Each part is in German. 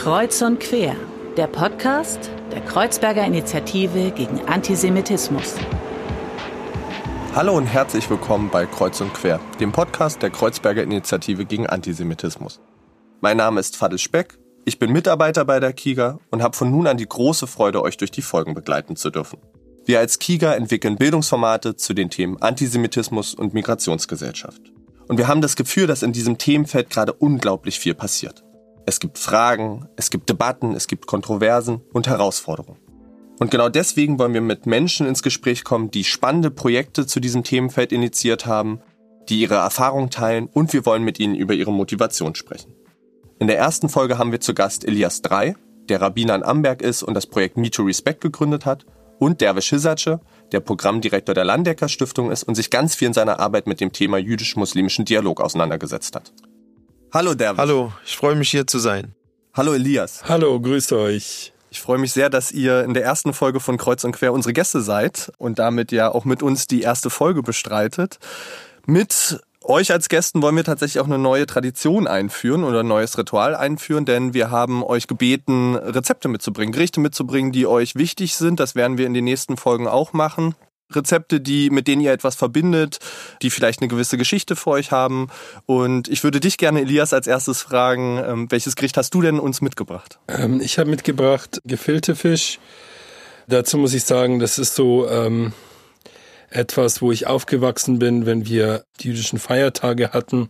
Kreuz und Quer, der Podcast der Kreuzberger Initiative gegen Antisemitismus. Hallo und herzlich willkommen bei Kreuz und Quer, dem Podcast der Kreuzberger Initiative gegen Antisemitismus. Mein Name ist Fadel Speck, ich bin Mitarbeiter bei der KIGA und habe von nun an die große Freude, euch durch die Folgen begleiten zu dürfen. Wir als KIGA entwickeln Bildungsformate zu den Themen Antisemitismus und Migrationsgesellschaft. Und wir haben das Gefühl, dass in diesem Themenfeld gerade unglaublich viel passiert. Es gibt Fragen, es gibt Debatten, es gibt Kontroversen und Herausforderungen. Und genau deswegen wollen wir mit Menschen ins Gespräch kommen, die spannende Projekte zu diesem Themenfeld initiiert haben, die ihre Erfahrungen teilen und wir wollen mit ihnen über ihre Motivation sprechen. In der ersten Folge haben wir zu Gast Elias Drei, der Rabbiner in Amberg ist und das Projekt Me to Respect gegründet hat, und Derwisch Hisace, der Programmdirektor der Landecker Stiftung ist und sich ganz viel in seiner Arbeit mit dem Thema jüdisch-muslimischen Dialog auseinandergesetzt hat. Hallo Derwisch. Hallo, ich freue mich hier zu sein. Hallo Elias. Hallo, grüßt euch. Ich freue mich sehr, dass ihr in der ersten Folge von Kreuz und Quer unsere Gäste seid und damit ja auch mit uns die erste Folge bestreitet. Mit euch als Gästen wollen wir tatsächlich auch eine neue Tradition einführen oder ein neues Ritual einführen, denn wir haben euch gebeten, Rezepte mitzubringen, Gerichte mitzubringen, die euch wichtig sind. Das werden wir in den nächsten Folgen auch machen. Rezepte, die, mit denen ihr etwas verbindet, die vielleicht eine gewisse Geschichte für euch haben. Und ich würde dich gerne, Elias, als erstes fragen, ähm, welches Gericht hast du denn uns mitgebracht? Ähm, ich habe mitgebracht Gefilte Fisch. Dazu muss ich sagen, das ist so ähm, etwas, wo ich aufgewachsen bin, wenn wir die jüdischen Feiertage hatten.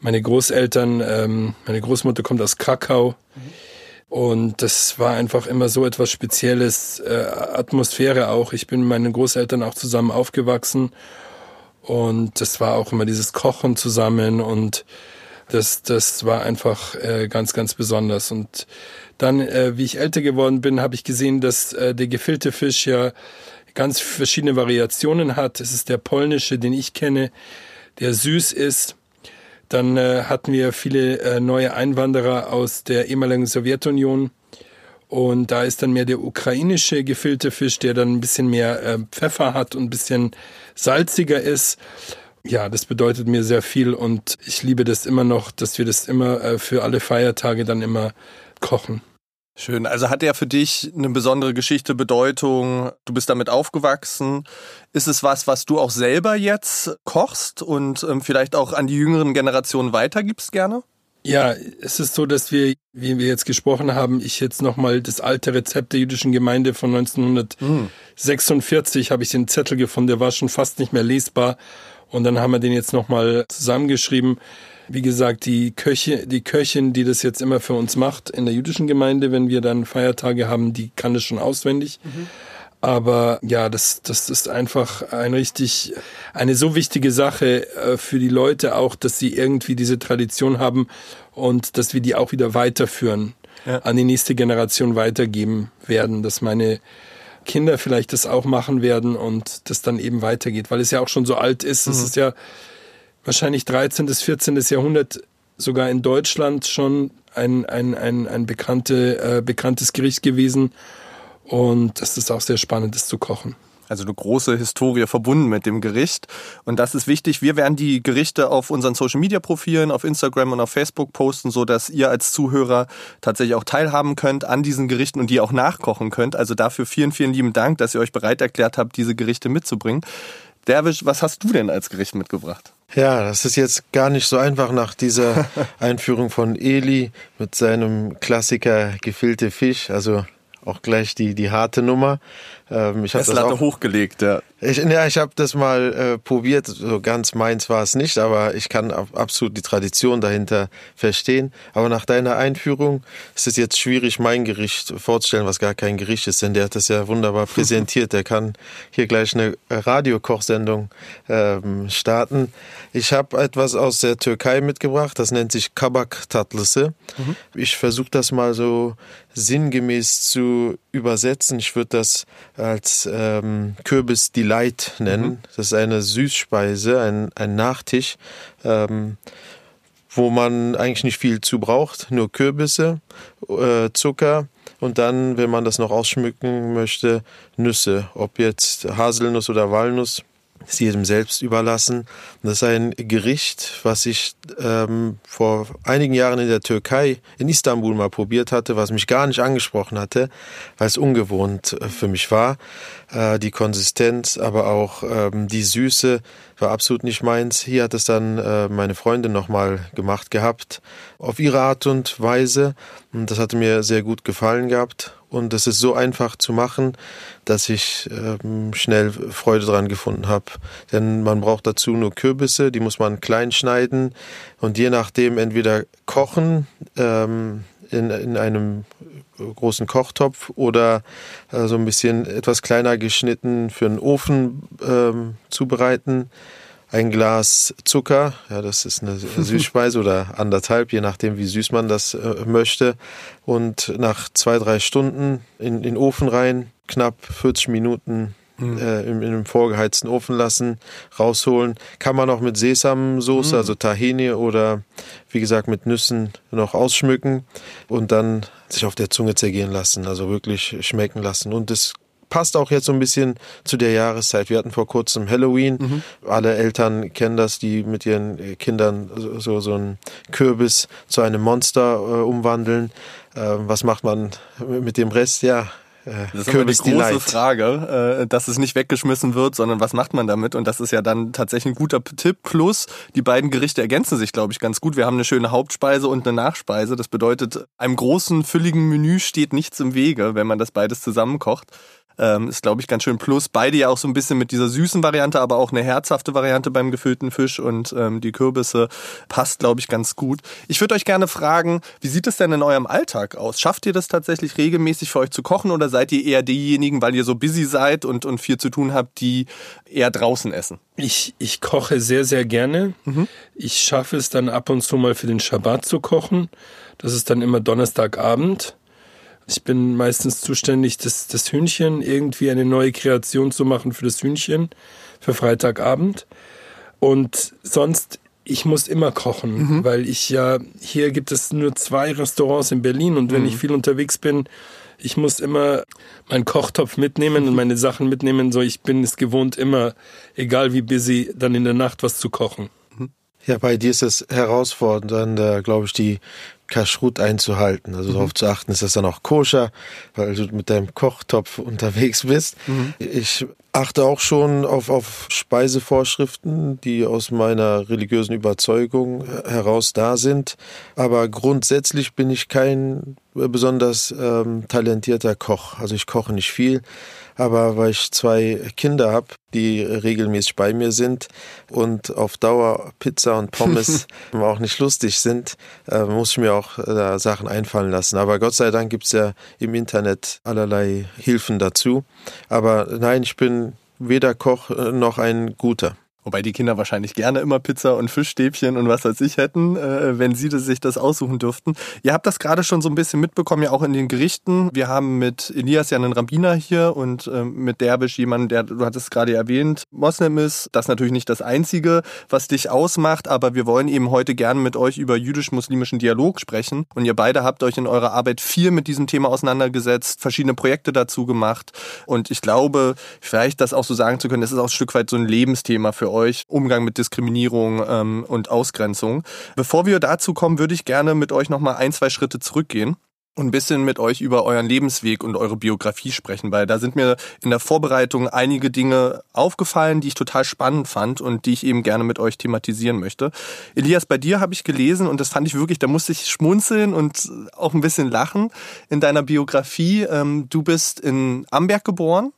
Meine Großeltern, ähm, meine Großmutter kommt aus Krakau. Mhm und das war einfach immer so etwas Spezielles, äh, Atmosphäre auch. Ich bin mit meinen Großeltern auch zusammen aufgewachsen. Und das war auch immer dieses Kochen zusammen und das, das war einfach äh, ganz, ganz besonders. Und dann, äh, wie ich älter geworden bin, habe ich gesehen, dass äh, der gefüllte Fisch ja ganz verschiedene Variationen hat. Es ist der polnische, den ich kenne, der süß ist. Dann äh, hatten wir viele äh, neue Einwanderer aus der ehemaligen Sowjetunion. Und da ist dann mehr der ukrainische gefüllte Fisch, der dann ein bisschen mehr äh, Pfeffer hat und ein bisschen salziger ist. Ja, das bedeutet mir sehr viel und ich liebe das immer noch, dass wir das immer äh, für alle Feiertage dann immer kochen. Schön. Also hat er für dich eine besondere Geschichte, Bedeutung? Du bist damit aufgewachsen. Ist es was, was du auch selber jetzt kochst und ähm, vielleicht auch an die jüngeren Generationen weitergibst gerne? Ja, es ist so, dass wir, wie wir jetzt gesprochen haben, ich jetzt nochmal das alte Rezept der jüdischen Gemeinde von 1946 hm. habe ich den Zettel gefunden, der war schon fast nicht mehr lesbar. Und dann haben wir den jetzt nochmal zusammengeschrieben. Wie gesagt, die Köche, die Köchin, die das jetzt immer für uns macht in der jüdischen Gemeinde, wenn wir dann Feiertage haben, die kann das schon auswendig. Mhm. Aber ja, das, das ist einfach ein richtig, eine so wichtige Sache äh, für die Leute auch, dass sie irgendwie diese Tradition haben und dass wir die auch wieder weiterführen, ja. an die nächste Generation weitergeben werden, dass meine Kinder vielleicht das auch machen werden und das dann eben weitergeht, weil es ja auch schon so alt ist. Mhm. Es ist ja wahrscheinlich 13. bis 14. Jahrhundert sogar in Deutschland schon ein, ein, ein, ein bekannte, äh, bekanntes Gericht gewesen. Und das ist auch sehr spannend, das zu kochen. Also eine große Historie verbunden mit dem Gericht. Und das ist wichtig. Wir werden die Gerichte auf unseren Social Media Profilen, auf Instagram und auf Facebook posten, so dass ihr als Zuhörer tatsächlich auch teilhaben könnt an diesen Gerichten und die auch nachkochen könnt. Also dafür vielen, vielen lieben Dank, dass ihr euch bereit erklärt habt, diese Gerichte mitzubringen. Derwisch, was hast du denn als Gericht mitgebracht? Ja, das ist jetzt gar nicht so einfach nach dieser Einführung von Eli mit seinem Klassiker gefüllte Fisch. Also auch gleich die, die harte Nummer. Ähm, ich das auch, hochgelegt, ja. Ich, ja, ich habe das mal äh, probiert. So ganz meins war es nicht, aber ich kann absolut die Tradition dahinter verstehen. Aber nach deiner Einführung ist es jetzt schwierig, mein Gericht vorzustellen, was gar kein Gericht ist, denn der hat das ja wunderbar präsentiert. Der kann hier gleich eine Radiokochsendung ähm, starten. Ich habe etwas aus der Türkei mitgebracht. Das nennt sich Kabak Tatlısı. Mhm. Ich versuche das mal so sinngemäß zu übersetzen. Ich würde das als ähm, Kürbis Delight nennen. Mhm. Das ist eine Süßspeise, ein, ein Nachtisch, ähm, wo man eigentlich nicht viel zu braucht, nur Kürbisse, äh, Zucker und dann, wenn man das noch ausschmücken möchte, Nüsse, ob jetzt Haselnuss oder Walnuss. Ist jedem selbst überlassen. Das ist ein Gericht, was ich ähm, vor einigen Jahren in der Türkei, in Istanbul mal probiert hatte, was mich gar nicht angesprochen hatte, weil es ungewohnt äh, für mich war. Äh, die Konsistenz, aber auch ähm, die Süße war absolut nicht meins. Hier hat es dann äh, meine Freundin nochmal gemacht gehabt, auf ihre Art und Weise. Und das hatte mir sehr gut gefallen gehabt. Und es ist so einfach zu machen, dass ich ähm, schnell Freude dran gefunden habe. Denn man braucht dazu nur Kürbisse, die muss man klein schneiden und je nachdem entweder kochen ähm, in, in einem großen Kochtopf oder äh, so ein bisschen etwas kleiner geschnitten für einen Ofen ähm, zubereiten ein Glas Zucker, ja, das ist eine Süßspeise oder anderthalb, je nachdem, wie süß man das äh, möchte. Und nach zwei, drei Stunden in den Ofen rein, knapp 40 Minuten mhm. äh, in, in einem vorgeheizten Ofen lassen, rausholen. Kann man auch mit Sesamsoße, mhm. also Tahini oder wie gesagt mit Nüssen noch ausschmücken und dann sich auf der Zunge zergehen lassen, also wirklich schmecken lassen. Und es passt auch jetzt so ein bisschen zu der Jahreszeit. Wir hatten vor kurzem Halloween. Mhm. Alle Eltern kennen das, die mit ihren Kindern so, so, so einen Kürbis zu einem Monster äh, umwandeln. Äh, was macht man mit dem Rest? Ja, äh, das ist Kürbis die große. Frage, äh, dass es nicht weggeschmissen wird, sondern was macht man damit? Und das ist ja dann tatsächlich ein guter Tipp. Plus, die beiden Gerichte ergänzen sich, glaube ich, ganz gut. Wir haben eine schöne Hauptspeise und eine Nachspeise. Das bedeutet, einem großen, fülligen Menü steht nichts im Wege, wenn man das beides zusammenkocht. Ähm, ist, glaube ich, ganz schön. Plus beide ja auch so ein bisschen mit dieser süßen Variante, aber auch eine herzhafte Variante beim gefüllten Fisch und ähm, die Kürbisse passt, glaube ich, ganz gut. Ich würde euch gerne fragen, wie sieht es denn in eurem Alltag aus? Schafft ihr das tatsächlich regelmäßig für euch zu kochen oder seid ihr eher diejenigen, weil ihr so busy seid und, und viel zu tun habt, die eher draußen essen? Ich, ich koche sehr, sehr gerne. Mhm. Ich schaffe es dann ab und zu mal für den Schabbat zu kochen. Das ist dann immer Donnerstagabend. Ich bin meistens zuständig, das, das Hühnchen irgendwie eine neue Kreation zu machen für das Hühnchen, für Freitagabend. Und sonst, ich muss immer kochen, mhm. weil ich ja, hier gibt es nur zwei Restaurants in Berlin und wenn mhm. ich viel unterwegs bin, ich muss immer meinen Kochtopf mitnehmen und meine Sachen mitnehmen, so ich bin es gewohnt, immer, egal wie busy, dann in der Nacht was zu kochen. Ja, bei dir ist es herausfordernd, äh, glaube ich, die Kashrut einzuhalten, also mhm. darauf zu achten, ist das dann auch koscher, weil du mit deinem Kochtopf unterwegs bist. Mhm. Ich achte auch schon auf, auf Speisevorschriften, die aus meiner religiösen Überzeugung heraus da sind. Aber grundsätzlich bin ich kein besonders ähm, talentierter Koch. Also ich koche nicht viel, aber weil ich zwei Kinder habe, die regelmäßig bei mir sind und auf Dauer Pizza und Pommes auch nicht lustig sind, äh, muss ich mir auch äh, Sachen einfallen lassen. Aber Gott sei Dank gibt's ja im Internet allerlei Hilfen dazu. Aber nein, ich bin weder Koch äh, noch ein guter. Wobei die Kinder wahrscheinlich gerne immer Pizza und Fischstäbchen und was weiß ich hätten, äh, wenn sie das, sich das aussuchen dürften. Ihr habt das gerade schon so ein bisschen mitbekommen, ja auch in den Gerichten. Wir haben mit Elias ja einen Rabbiner hier und äh, mit Derbisch jemanden, der, du hattest es gerade erwähnt, Moslem ist. Das ist natürlich nicht das Einzige, was dich ausmacht, aber wir wollen eben heute gerne mit euch über jüdisch-muslimischen Dialog sprechen. Und ihr beide habt euch in eurer Arbeit viel mit diesem Thema auseinandergesetzt, verschiedene Projekte dazu gemacht. Und ich glaube, vielleicht das auch so sagen zu können, das ist auch ein Stück weit so ein Lebensthema für euch euch, Umgang mit Diskriminierung ähm, und Ausgrenzung. Bevor wir dazu kommen, würde ich gerne mit euch nochmal ein, zwei Schritte zurückgehen und ein bisschen mit euch über euren Lebensweg und eure Biografie sprechen, weil da sind mir in der Vorbereitung einige Dinge aufgefallen, die ich total spannend fand und die ich eben gerne mit euch thematisieren möchte. Elias, bei dir habe ich gelesen und das fand ich wirklich, da musste ich schmunzeln und auch ein bisschen lachen in deiner Biografie. Ähm, du bist in Amberg geboren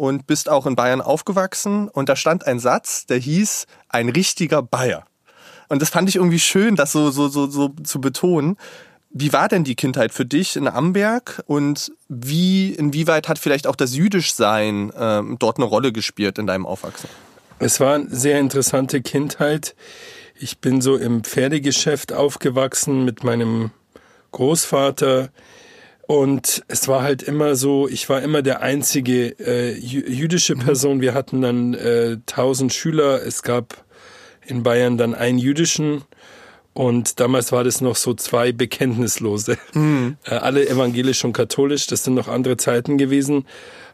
und bist auch in Bayern aufgewachsen. Und da stand ein Satz, der hieß, ein richtiger Bayer. Und das fand ich irgendwie schön, das so, so, so, so zu betonen. Wie war denn die Kindheit für dich in Amberg und wie, inwieweit hat vielleicht auch das Jüdischsein ähm, dort eine Rolle gespielt in deinem Aufwachsen? Es war eine sehr interessante Kindheit. Ich bin so im Pferdegeschäft aufgewachsen mit meinem Großvater. Und es war halt immer so, ich war immer der einzige äh, jüdische mhm. Person. Wir hatten dann äh, tausend Schüler. Es gab in Bayern dann einen jüdischen. Und damals war das noch so zwei Bekenntnislose. Mhm. Äh, alle evangelisch und katholisch. Das sind noch andere Zeiten gewesen.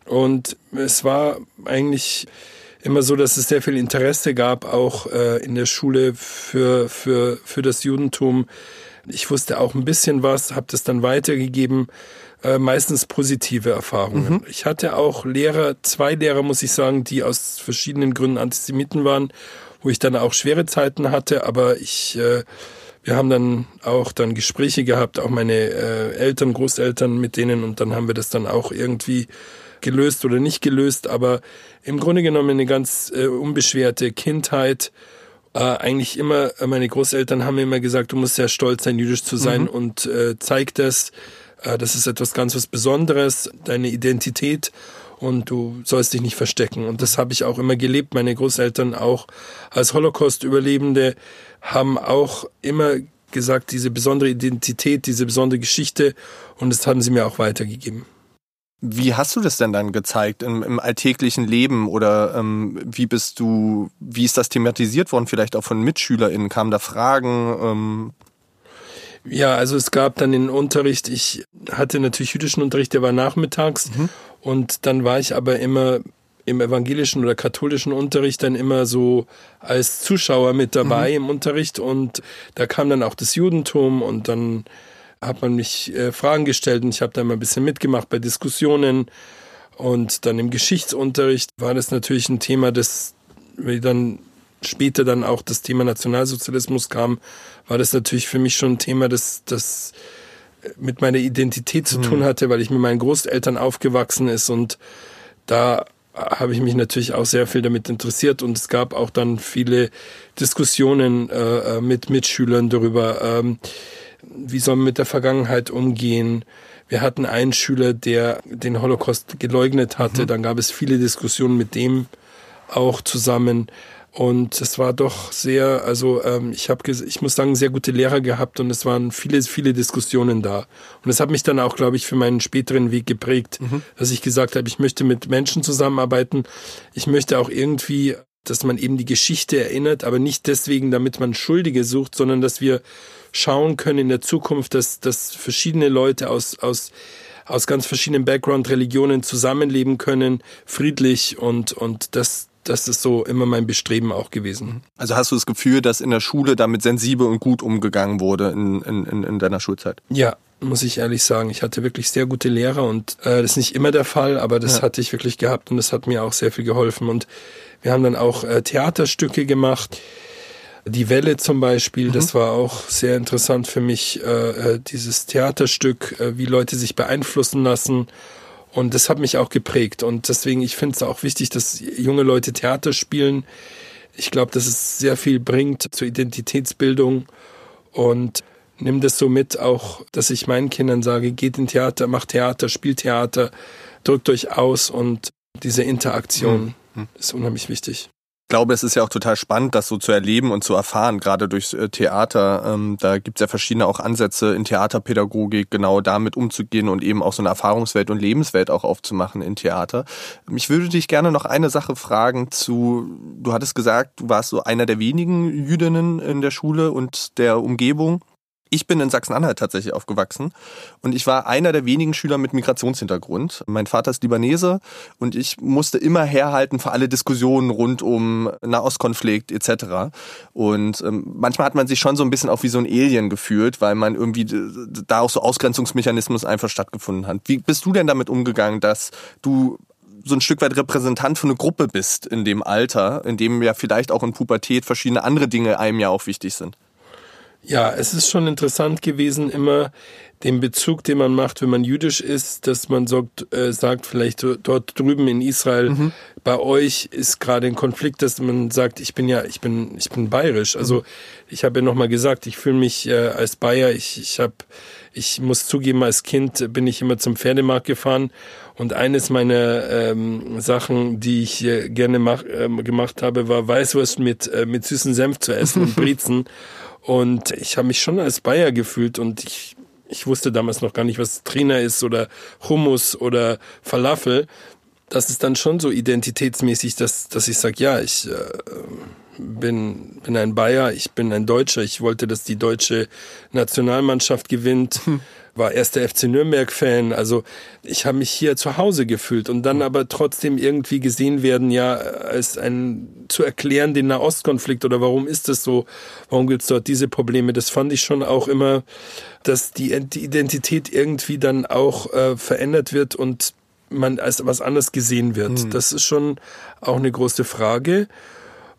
Und es war eigentlich immer so, dass es sehr viel Interesse gab, auch äh, in der Schule für, für, für das Judentum. Ich wusste auch ein bisschen was, habe das dann weitergegeben, äh, meistens positive Erfahrungen. Mhm. Ich hatte auch Lehrer, zwei Lehrer, muss ich sagen, die aus verschiedenen Gründen Antisemiten waren, wo ich dann auch schwere Zeiten hatte, aber ich äh, wir haben dann auch dann Gespräche gehabt, auch meine äh, Eltern, Großeltern mit denen und dann haben wir das dann auch irgendwie gelöst oder nicht gelöst, aber im Grunde genommen eine ganz äh, unbeschwerte Kindheit. Äh, eigentlich immer, meine Großeltern haben mir immer gesagt, du musst sehr stolz sein, jüdisch zu sein mhm. und äh, zeig das. Äh, das ist etwas ganz was Besonderes, deine Identität und du sollst dich nicht verstecken. Und das habe ich auch immer gelebt. Meine Großeltern auch als Holocaust-Überlebende haben auch immer gesagt, diese besondere Identität, diese besondere Geschichte und das haben sie mir auch weitergegeben. Wie hast du das denn dann gezeigt im, im alltäglichen Leben oder ähm, wie bist du, wie ist das thematisiert worden, vielleicht auch von MitschülerInnen? Kamen da Fragen? Ähm? Ja, also es gab dann den Unterricht, ich hatte natürlich jüdischen Unterricht, der war nachmittags mhm. und dann war ich aber immer im evangelischen oder katholischen Unterricht dann immer so als Zuschauer mit dabei mhm. im Unterricht und da kam dann auch das Judentum und dann hat man mich äh, Fragen gestellt und ich habe da mal ein bisschen mitgemacht bei Diskussionen. Und dann im Geschichtsunterricht war das natürlich ein Thema, das wie dann später dann auch das Thema Nationalsozialismus kam, war das natürlich für mich schon ein Thema, das, das mit meiner Identität zu tun mhm. hatte, weil ich mit meinen Großeltern aufgewachsen ist und da habe ich mich natürlich auch sehr viel damit interessiert und es gab auch dann viele Diskussionen äh, äh mit Mitschülern darüber, ähm, wie soll man mit der Vergangenheit umgehen. Wir hatten einen Schüler, der den Holocaust geleugnet hatte. Mhm. Dann gab es viele Diskussionen mit dem auch zusammen. Und es war doch sehr, also ähm, ich habe, ich muss sagen, sehr gute Lehrer gehabt und es waren viele, viele Diskussionen da. Und es hat mich dann auch, glaube ich, für meinen späteren Weg geprägt, mhm. dass ich gesagt habe, ich möchte mit Menschen zusammenarbeiten. Ich möchte auch irgendwie, dass man eben die Geschichte erinnert, aber nicht deswegen, damit man Schuldige sucht, sondern dass wir schauen können in der Zukunft, dass, dass verschiedene Leute aus, aus, aus ganz verschiedenen Background-Religionen zusammenleben können, friedlich und, und das, das ist so immer mein Bestreben auch gewesen. Also hast du das Gefühl, dass in der Schule damit sensibel und gut umgegangen wurde in, in, in deiner Schulzeit? Ja, muss ich ehrlich sagen. Ich hatte wirklich sehr gute Lehrer und äh, das ist nicht immer der Fall, aber das ja. hatte ich wirklich gehabt und das hat mir auch sehr viel geholfen. Und wir haben dann auch äh, Theaterstücke gemacht die Welle zum Beispiel, mhm. das war auch sehr interessant für mich, äh, äh, dieses Theaterstück, äh, wie Leute sich beeinflussen lassen. Und das hat mich auch geprägt. Und deswegen, ich finde es auch wichtig, dass junge Leute Theater spielen. Ich glaube, dass es sehr viel bringt zur Identitätsbildung. Und nimm das so mit, auch, dass ich meinen Kindern sage, geht in Theater, macht Theater, spielt Theater, drückt euch aus und diese Interaktion mhm. ist unheimlich wichtig. Ich glaube, es ist ja auch total spannend, das so zu erleben und zu erfahren, gerade durch äh, Theater. Ähm, da gibt es ja verschiedene auch Ansätze in Theaterpädagogik, genau damit umzugehen und eben auch so eine Erfahrungswelt und Lebenswelt auch aufzumachen in Theater. Ich würde dich gerne noch eine Sache fragen zu, du hattest gesagt, du warst so einer der wenigen Jüdinnen in der Schule und der Umgebung. Ich bin in Sachsen-Anhalt tatsächlich aufgewachsen und ich war einer der wenigen Schüler mit Migrationshintergrund. Mein Vater ist Libanese und ich musste immer herhalten für alle Diskussionen rund um Nahostkonflikt etc. Und ähm, manchmal hat man sich schon so ein bisschen auch wie so ein Alien gefühlt, weil man irgendwie da auch so Ausgrenzungsmechanismus einfach stattgefunden hat. Wie bist du denn damit umgegangen, dass du so ein Stück weit Repräsentant für eine Gruppe bist in dem Alter, in dem ja vielleicht auch in Pubertät verschiedene andere Dinge einem ja auch wichtig sind? Ja, es ist schon interessant gewesen, immer den Bezug, den man macht, wenn man jüdisch ist, dass man sagt, äh, sagt vielleicht dort drüben in Israel, mhm. bei euch ist gerade ein Konflikt, dass man sagt, ich bin ja, ich bin, ich bin bayerisch. Also mhm. ich habe ja nochmal gesagt, ich fühle mich äh, als Bayer, ich, ich habe, ich muss zugeben, als Kind bin ich immer zum Pferdemarkt gefahren und eines meiner ähm, Sachen, die ich äh, gerne mach, äh, gemacht habe, war Weißwurst mit, äh, mit süßen Senf zu essen und Brezen. Und ich habe mich schon als Bayer gefühlt und ich, ich wusste damals noch gar nicht, was Trainer ist oder Hummus oder Falafel. Das ist dann schon so identitätsmäßig, dass, dass ich sage, ja, ich, äh, bin, bin ein Bayer, ich bin ein Deutscher. Ich wollte, dass die deutsche Nationalmannschaft gewinnt. Hm war erst der FC Nürnberg-Fan. Also ich habe mich hier zu Hause gefühlt und dann aber trotzdem irgendwie gesehen werden, ja, als ein zu erklären den Nahostkonflikt oder warum ist das so, warum gibt es dort diese Probleme. Das fand ich schon auch immer, dass die, die Identität irgendwie dann auch äh, verändert wird und man als was anderes gesehen wird. Mhm. Das ist schon auch eine große Frage.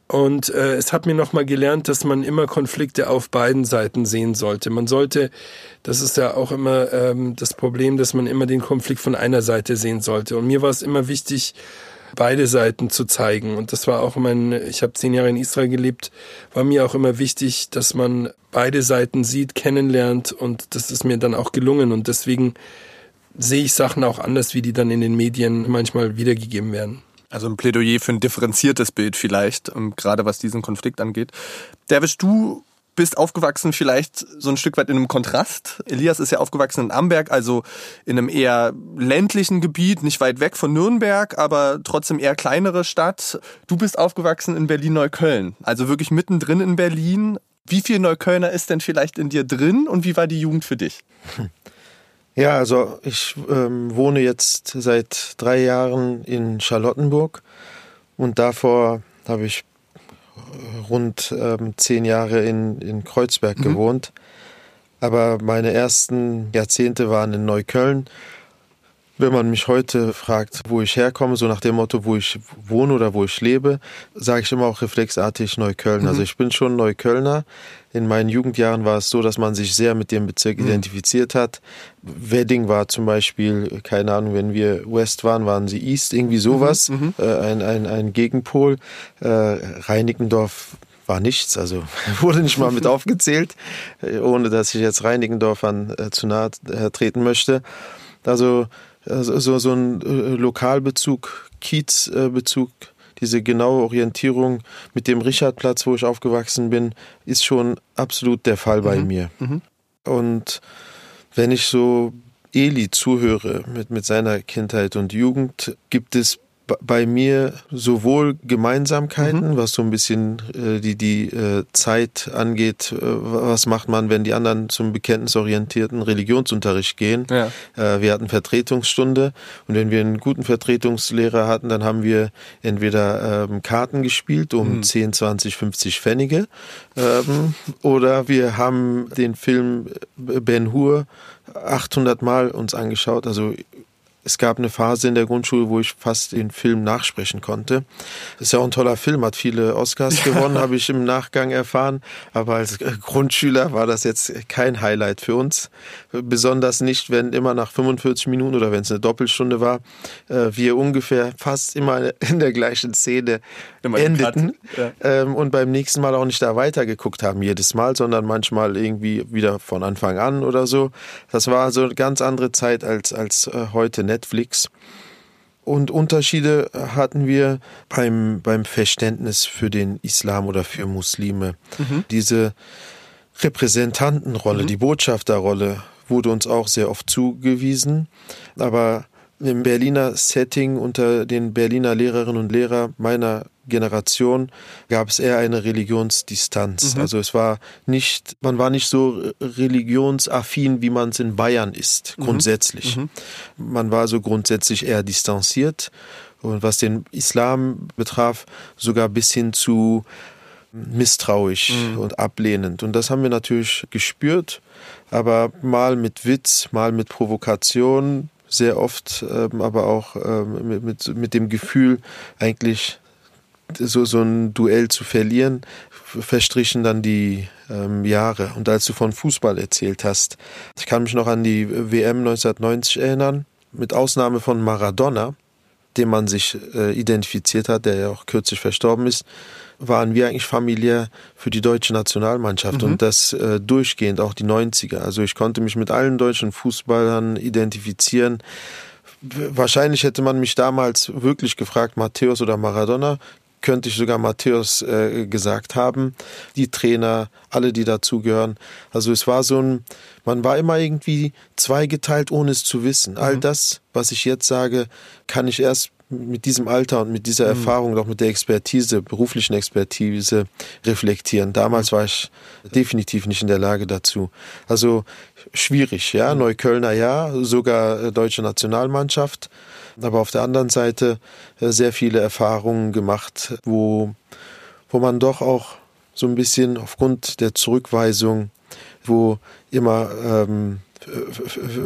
Und äh, es hat mir nochmal gelernt, dass man immer Konflikte auf beiden Seiten sehen sollte. Man sollte, das ist ja auch immer ähm, das Problem, dass man immer den Konflikt von einer Seite sehen sollte. Und mir war es immer wichtig, beide Seiten zu zeigen. Und das war auch mein, ich habe zehn Jahre in Israel gelebt, war mir auch immer wichtig, dass man beide Seiten sieht, kennenlernt und das ist mir dann auch gelungen. Und deswegen sehe ich Sachen auch anders, wie die dann in den Medien manchmal wiedergegeben werden. Also ein Plädoyer für ein differenziertes Bild vielleicht, ähm, gerade was diesen Konflikt angeht. Derwisch, du bist aufgewachsen vielleicht so ein Stück weit in einem Kontrast. Elias ist ja aufgewachsen in Amberg, also in einem eher ländlichen Gebiet, nicht weit weg von Nürnberg, aber trotzdem eher kleinere Stadt. Du bist aufgewachsen in Berlin-Neukölln, also wirklich mittendrin in Berlin. Wie viel Neuköllner ist denn vielleicht in dir drin und wie war die Jugend für dich? Ja, also ich ähm, wohne jetzt seit drei Jahren in Charlottenburg und davor habe ich rund ähm, zehn Jahre in, in Kreuzberg mhm. gewohnt. Aber meine ersten Jahrzehnte waren in Neukölln wenn man mich heute fragt, wo ich herkomme, so nach dem Motto, wo ich wohne oder wo ich lebe, sage ich immer auch reflexartig Neukölln. Mhm. Also ich bin schon Neuköllner. In meinen Jugendjahren war es so, dass man sich sehr mit dem Bezirk mhm. identifiziert hat. Wedding war zum Beispiel, keine Ahnung, wenn wir West waren, waren sie East, irgendwie sowas, mhm. mhm. äh, ein, ein, ein Gegenpol. Äh, Reinickendorf war nichts, also wurde nicht mal mit aufgezählt, äh, ohne dass ich jetzt Reinickendorf an, äh, zu nahe äh, treten möchte. Also so, so ein äh, Lokalbezug, Kiezbezug, diese genaue Orientierung mit dem Richardplatz, wo ich aufgewachsen bin, ist schon absolut der Fall bei mhm. mir. Mhm. Und wenn ich so Eli zuhöre mit, mit seiner Kindheit und Jugend, gibt es bei mir sowohl Gemeinsamkeiten, mhm. was so ein bisschen äh, die, die äh, Zeit angeht, äh, was macht man, wenn die anderen zum bekenntnisorientierten Religionsunterricht gehen. Ja. Äh, wir hatten Vertretungsstunde und wenn wir einen guten Vertretungslehrer hatten, dann haben wir entweder ähm, Karten gespielt um mhm. 10, 20, 50 Pfennige ähm, oder wir haben den Film Ben Hur 800 Mal uns angeschaut. Also es gab eine Phase in der Grundschule, wo ich fast den Film nachsprechen konnte. Das ist ja auch ein toller Film, hat viele Oscars gewonnen, habe ich im Nachgang erfahren. Aber als Grundschüler war das jetzt kein Highlight für uns. Besonders nicht, wenn immer nach 45 Minuten oder wenn es eine Doppelstunde war, äh, wir ungefähr fast immer in der gleichen Szene immer endeten ja. Ähm, und beim nächsten Mal auch nicht da weitergeguckt haben jedes Mal, sondern manchmal irgendwie wieder von Anfang an oder so. Das war so eine ganz andere Zeit als, als äh, heute. Netflix. Und Unterschiede hatten wir beim, beim Verständnis für den Islam oder für Muslime. Mhm. Diese Repräsentantenrolle, mhm. die Botschafterrolle wurde uns auch sehr oft zugewiesen. Aber im Berliner Setting unter den Berliner Lehrerinnen und Lehrern meiner Generation gab es eher eine Religionsdistanz. Mhm. Also es war nicht, man war nicht so religionsaffin, wie man es in Bayern ist, mhm. grundsätzlich. Mhm. Man war so grundsätzlich eher distanziert. Und was den Islam betraf, sogar bis hin zu misstrauisch mhm. und ablehnend. Und das haben wir natürlich gespürt, aber mal mit Witz, mal mit Provokation, sehr oft, ähm, aber auch ähm, mit, mit, mit dem Gefühl, eigentlich so, so ein Duell zu verlieren, verstrichen dann die ähm, Jahre. Und als du von Fußball erzählt hast, ich kann mich noch an die WM 1990 erinnern, mit Ausnahme von Maradona, dem man sich äh, identifiziert hat, der ja auch kürzlich verstorben ist, waren wir eigentlich familiär für die deutsche Nationalmannschaft mhm. und das äh, durchgehend, auch die 90er. Also ich konnte mich mit allen deutschen Fußballern identifizieren. Wahrscheinlich hätte man mich damals wirklich gefragt, Matthäus oder Maradona, könnte ich sogar Matthäus äh, gesagt haben, die Trainer, alle, die dazugehören. Also es war so ein, man war immer irgendwie zweigeteilt, ohne es zu wissen. Mhm. All das, was ich jetzt sage, kann ich erst mit diesem Alter und mit dieser mhm. Erfahrung und auch mit der Expertise, beruflichen Expertise reflektieren. Damals war ich definitiv nicht in der Lage dazu. Also schwierig, ja. Mhm. Neuköllner ja, sogar äh, deutsche Nationalmannschaft. Aber auf der anderen Seite äh, sehr viele Erfahrungen gemacht, wo, wo man doch auch so ein bisschen aufgrund der Zurückweisung, wo immer ähm,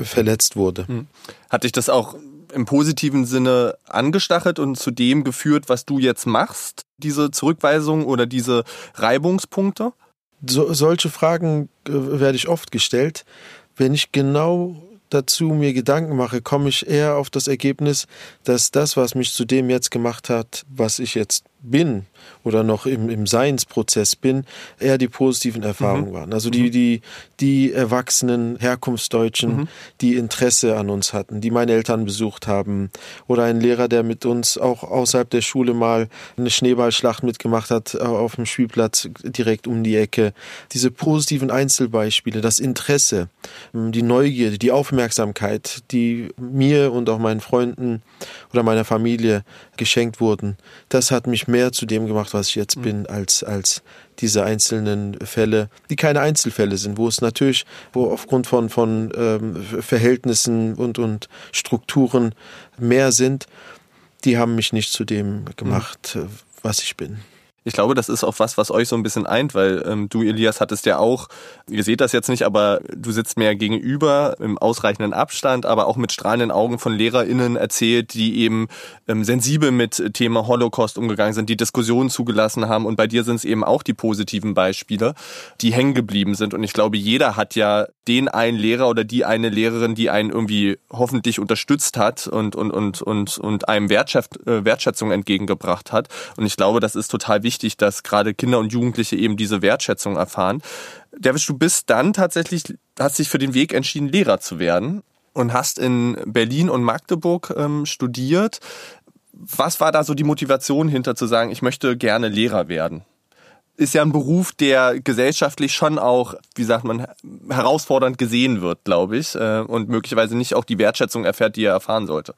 verletzt wurde. Hm. Hat dich das auch im positiven Sinne angestachelt und zu dem geführt, was du jetzt machst, diese Zurückweisung oder diese Reibungspunkte? So, solche Fragen äh, werde ich oft gestellt. Wenn ich genau dazu mir Gedanken mache, komme ich eher auf das Ergebnis, dass das, was mich zu dem jetzt gemacht hat, was ich jetzt bin oder noch im, im Seinsprozess bin, eher die positiven Erfahrungen mhm. waren. Also die, mhm. die, die erwachsenen Herkunftsdeutschen, mhm. die Interesse an uns hatten, die meine Eltern besucht haben oder ein Lehrer, der mit uns auch außerhalb der Schule mal eine Schneeballschlacht mitgemacht hat äh, auf dem Spielplatz direkt um die Ecke. Diese positiven Einzelbeispiele, das Interesse, ähm, die Neugierde, die Aufmerksamkeit, die mir und auch meinen Freunden oder meiner Familie geschenkt wurden, das hat mich mehr zu dem gemacht, was ich jetzt mhm. bin, als, als diese einzelnen Fälle, die keine Einzelfälle sind, wo es natürlich, wo aufgrund von, von ähm, Verhältnissen und, und Strukturen mehr sind, die haben mich nicht zu dem gemacht, mhm. was ich bin. Ich glaube, das ist auch was, was euch so ein bisschen eint, weil ähm, du, Elias, hattest ja auch, ihr seht das jetzt nicht, aber du sitzt mir gegenüber im ausreichenden Abstand, aber auch mit strahlenden Augen von LehrerInnen erzählt, die eben ähm, sensibel mit Thema Holocaust umgegangen sind, die Diskussionen zugelassen haben. Und bei dir sind es eben auch die positiven Beispiele, die hängen geblieben sind. Und ich glaube, jeder hat ja den einen Lehrer oder die eine Lehrerin, die einen irgendwie hoffentlich unterstützt hat und, und, und, und, und einem äh, Wertschätzung entgegengebracht hat. Und ich glaube, das ist total wichtig, wichtig, dass gerade Kinder und Jugendliche eben diese Wertschätzung erfahren. David, du bist dann tatsächlich, hast dich für den Weg entschieden, Lehrer zu werden und hast in Berlin und Magdeburg ähm, studiert. Was war da so die Motivation hinter zu sagen, ich möchte gerne Lehrer werden? Ist ja ein Beruf, der gesellschaftlich schon auch, wie sagt man, herausfordernd gesehen wird, glaube ich, äh, und möglicherweise nicht auch die Wertschätzung erfährt, die er erfahren sollte.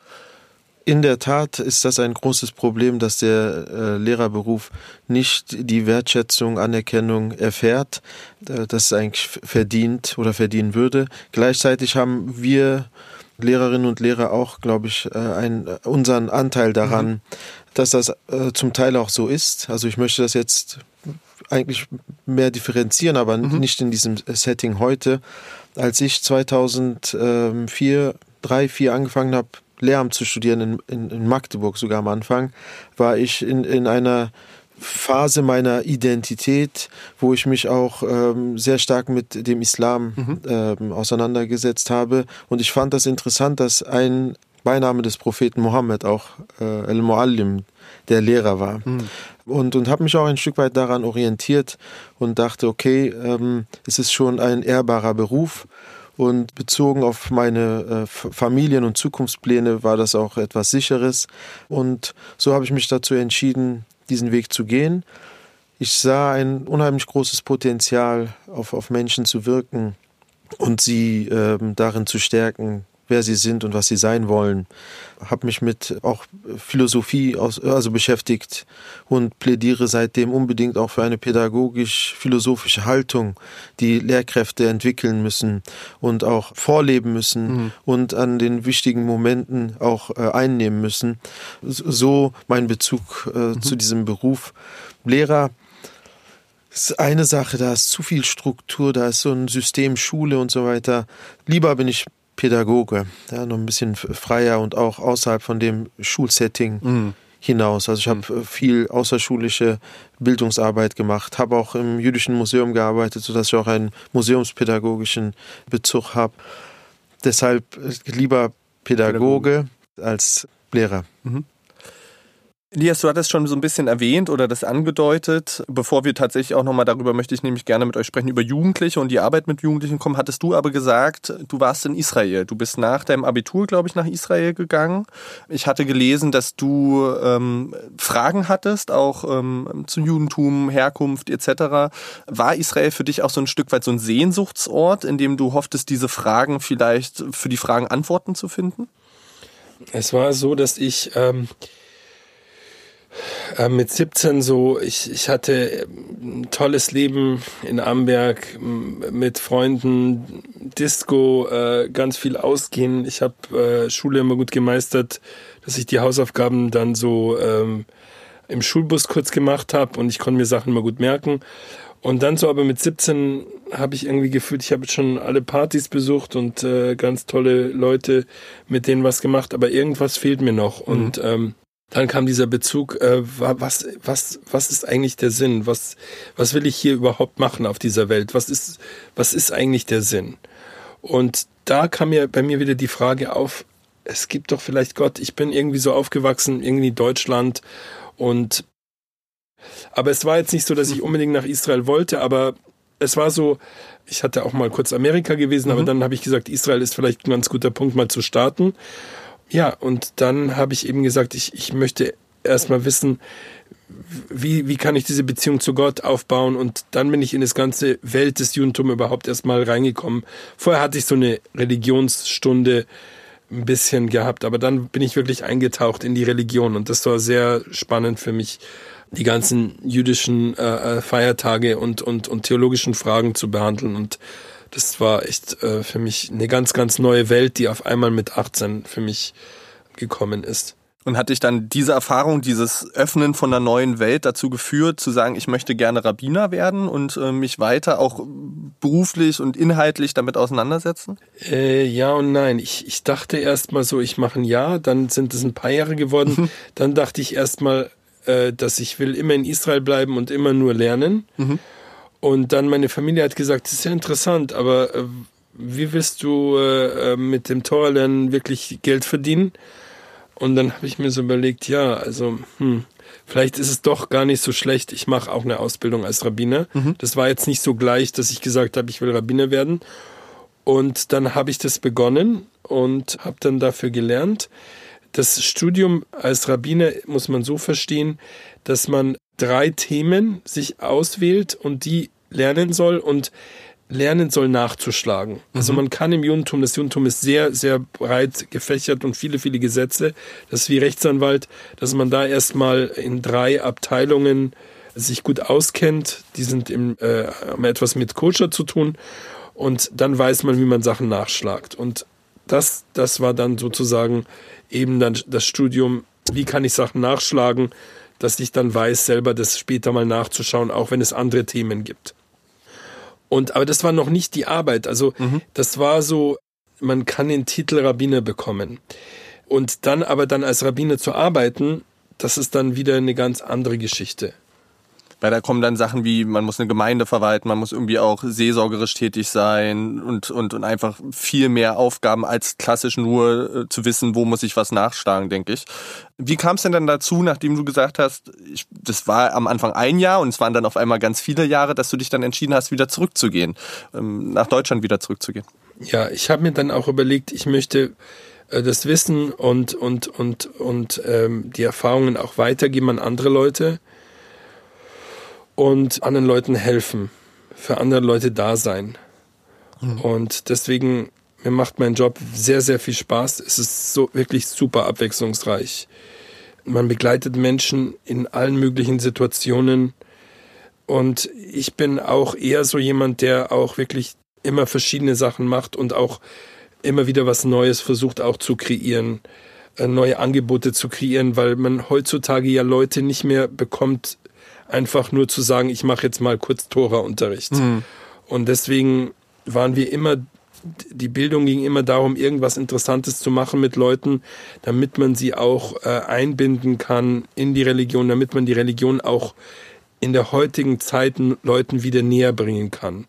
In der Tat ist das ein großes Problem, dass der äh, Lehrerberuf nicht die Wertschätzung, Anerkennung erfährt, äh, das es eigentlich verdient oder verdienen würde. Gleichzeitig haben wir Lehrerinnen und Lehrer auch, glaube ich, äh, einen, unseren Anteil daran, mhm. dass das äh, zum Teil auch so ist. Also ich möchte das jetzt eigentlich mehr differenzieren, aber mhm. nicht in diesem Setting heute. Als ich 2004, drei, vier angefangen habe, Lehramt zu studieren, in, in, in Magdeburg sogar am Anfang, war ich in, in einer Phase meiner Identität, wo ich mich auch ähm, sehr stark mit dem Islam mhm. ähm, auseinandergesetzt habe. Und ich fand das interessant, dass ein Beiname des Propheten Mohammed auch äh, El-Muallim, der Lehrer war. Mhm. Und, und habe mich auch ein Stück weit daran orientiert und dachte, okay, ähm, es ist schon ein ehrbarer Beruf und bezogen auf meine äh, Familien- und Zukunftspläne war das auch etwas Sicheres. Und so habe ich mich dazu entschieden, diesen Weg zu gehen. Ich sah ein unheimlich großes Potenzial, auf, auf Menschen zu wirken und sie ähm, darin zu stärken, wer sie sind und was sie sein wollen. Habe mich mit auch Philosophie aus, also beschäftigt und plädiere seitdem unbedingt auch für eine pädagogisch-philosophische Haltung, die Lehrkräfte entwickeln müssen und auch vorleben müssen mhm. und an den wichtigen Momenten auch äh, einnehmen müssen. So mein Bezug äh, mhm. zu diesem Beruf. Lehrer ist eine Sache, da ist zu viel Struktur, da ist so ein System Schule und so weiter. Lieber bin ich Pädagoge, ja, noch ein bisschen freier und auch außerhalb von dem Schulsetting mhm. hinaus. Also ich habe mhm. viel außerschulische Bildungsarbeit gemacht, habe auch im Jüdischen Museum gearbeitet, sodass ich auch einen museumspädagogischen Bezug habe. Deshalb lieber Pädagoge, Pädagoge. als Lehrer. Mhm. Elias, du hattest schon so ein bisschen erwähnt oder das angedeutet. Bevor wir tatsächlich auch nochmal darüber möchte ich nämlich gerne mit euch sprechen, über Jugendliche und die Arbeit mit Jugendlichen kommen, hattest du aber gesagt, du warst in Israel. Du bist nach deinem Abitur, glaube ich, nach Israel gegangen. Ich hatte gelesen, dass du ähm, Fragen hattest, auch ähm, zum Judentum, Herkunft etc. War Israel für dich auch so ein Stück weit so ein Sehnsuchtsort, in dem du hofftest, diese Fragen vielleicht für die Fragen Antworten zu finden? Es war so, dass ich ähm, äh, mit 17 so, ich, ich hatte ein tolles Leben in Amberg mit Freunden, Disco, äh, ganz viel ausgehen. Ich habe äh, Schule immer gut gemeistert, dass ich die Hausaufgaben dann so ähm, im Schulbus kurz gemacht habe und ich konnte mir Sachen immer gut merken. Und dann so aber mit 17 habe ich irgendwie gefühlt, ich habe schon alle Partys besucht und äh, ganz tolle Leute mit denen was gemacht, aber irgendwas fehlt mir noch. Mhm. Und ähm, dann kam dieser Bezug, äh, was, was, was ist eigentlich der Sinn? Was, was will ich hier überhaupt machen auf dieser Welt? Was ist, was ist eigentlich der Sinn? Und da kam mir bei mir wieder die Frage auf, es gibt doch vielleicht Gott. Ich bin irgendwie so aufgewachsen, irgendwie Deutschland und aber es war jetzt nicht so, dass ich unbedingt nach Israel wollte, aber es war so, ich hatte auch mal kurz Amerika gewesen, mhm. aber dann habe ich gesagt, Israel ist vielleicht ein ganz guter Punkt mal zu starten. Ja, und dann habe ich eben gesagt, ich, ich möchte erstmal wissen, wie, wie kann ich diese Beziehung zu Gott aufbauen? Und dann bin ich in das ganze Welt des Judentums überhaupt erstmal reingekommen. Vorher hatte ich so eine Religionsstunde ein bisschen gehabt, aber dann bin ich wirklich eingetaucht in die Religion und das war sehr spannend für mich, die ganzen jüdischen äh, äh Feiertage und, und, und theologischen Fragen zu behandeln und das war echt äh, für mich eine ganz, ganz neue Welt, die auf einmal mit 18 für mich gekommen ist. Und hat dich dann diese Erfahrung, dieses Öffnen von einer neuen Welt dazu geführt, zu sagen, ich möchte gerne Rabbiner werden und äh, mich weiter auch beruflich und inhaltlich damit auseinandersetzen? Äh, ja und nein. Ich, ich dachte erst mal so, ich mache ein Jahr, dann sind es ein paar Jahre geworden. Mhm. Dann dachte ich erst mal, äh, dass ich will immer in Israel bleiben und immer nur lernen. Mhm. Und dann meine Familie hat gesagt, das ist ja interessant, aber äh, wie willst du äh, äh mit dem Torerlernen wirklich Geld verdienen? Und dann habe ich mir so überlegt, ja, also hm, vielleicht ist es doch gar nicht so schlecht. Ich mache auch eine Ausbildung als Rabbiner. Mhm. Das war jetzt nicht so gleich, dass ich gesagt habe, ich will Rabbiner werden. Und dann habe ich das begonnen und habe dann dafür gelernt. Das Studium als Rabbiner muss man so verstehen, dass man drei Themen sich auswählt und die lernen soll und lernen soll nachzuschlagen. Also mhm. man kann im Judentum, das Judentum ist sehr, sehr breit gefächert und viele, viele Gesetze. Das ist wie Rechtsanwalt, dass man da erstmal in drei Abteilungen sich gut auskennt. Die sind im, äh, haben etwas mit Culture zu tun und dann weiß man, wie man Sachen nachschlagt. Und das, das war dann sozusagen eben dann das Studium, wie kann ich Sachen nachschlagen, dass ich dann weiß, selber das später mal nachzuschauen, auch wenn es andere Themen gibt. Und, aber das war noch nicht die Arbeit. Also, mhm. das war so, man kann den Titel Rabbiner bekommen. Und dann aber dann als Rabbiner zu arbeiten, das ist dann wieder eine ganz andere Geschichte. Weil da kommen dann Sachen wie, man muss eine Gemeinde verwalten, man muss irgendwie auch seelsorgerisch tätig sein und, und, und einfach viel mehr Aufgaben als klassisch nur äh, zu wissen, wo muss ich was nachschlagen, denke ich. Wie kam es denn dann dazu, nachdem du gesagt hast, ich, das war am Anfang ein Jahr und es waren dann auf einmal ganz viele Jahre, dass du dich dann entschieden hast, wieder zurückzugehen, ähm, nach Deutschland wieder zurückzugehen? Ja, ich habe mir dann auch überlegt, ich möchte äh, das Wissen und, und, und, und ähm, die Erfahrungen auch weitergeben an andere Leute und anderen Leuten helfen, für andere Leute da sein. Mhm. Und deswegen, mir macht mein Job sehr, sehr viel Spaß. Es ist so wirklich super abwechslungsreich. Man begleitet Menschen in allen möglichen Situationen. Und ich bin auch eher so jemand, der auch wirklich immer verschiedene Sachen macht und auch immer wieder was Neues versucht auch zu kreieren, äh, neue Angebote zu kreieren, weil man heutzutage ja Leute nicht mehr bekommt, einfach nur zu sagen, ich mache jetzt mal kurz Tora-Unterricht. Mhm. Und deswegen waren wir immer, die Bildung ging immer darum, irgendwas Interessantes zu machen mit Leuten, damit man sie auch äh, einbinden kann in die Religion, damit man die Religion auch in der heutigen Zeit Leuten wieder näher bringen kann.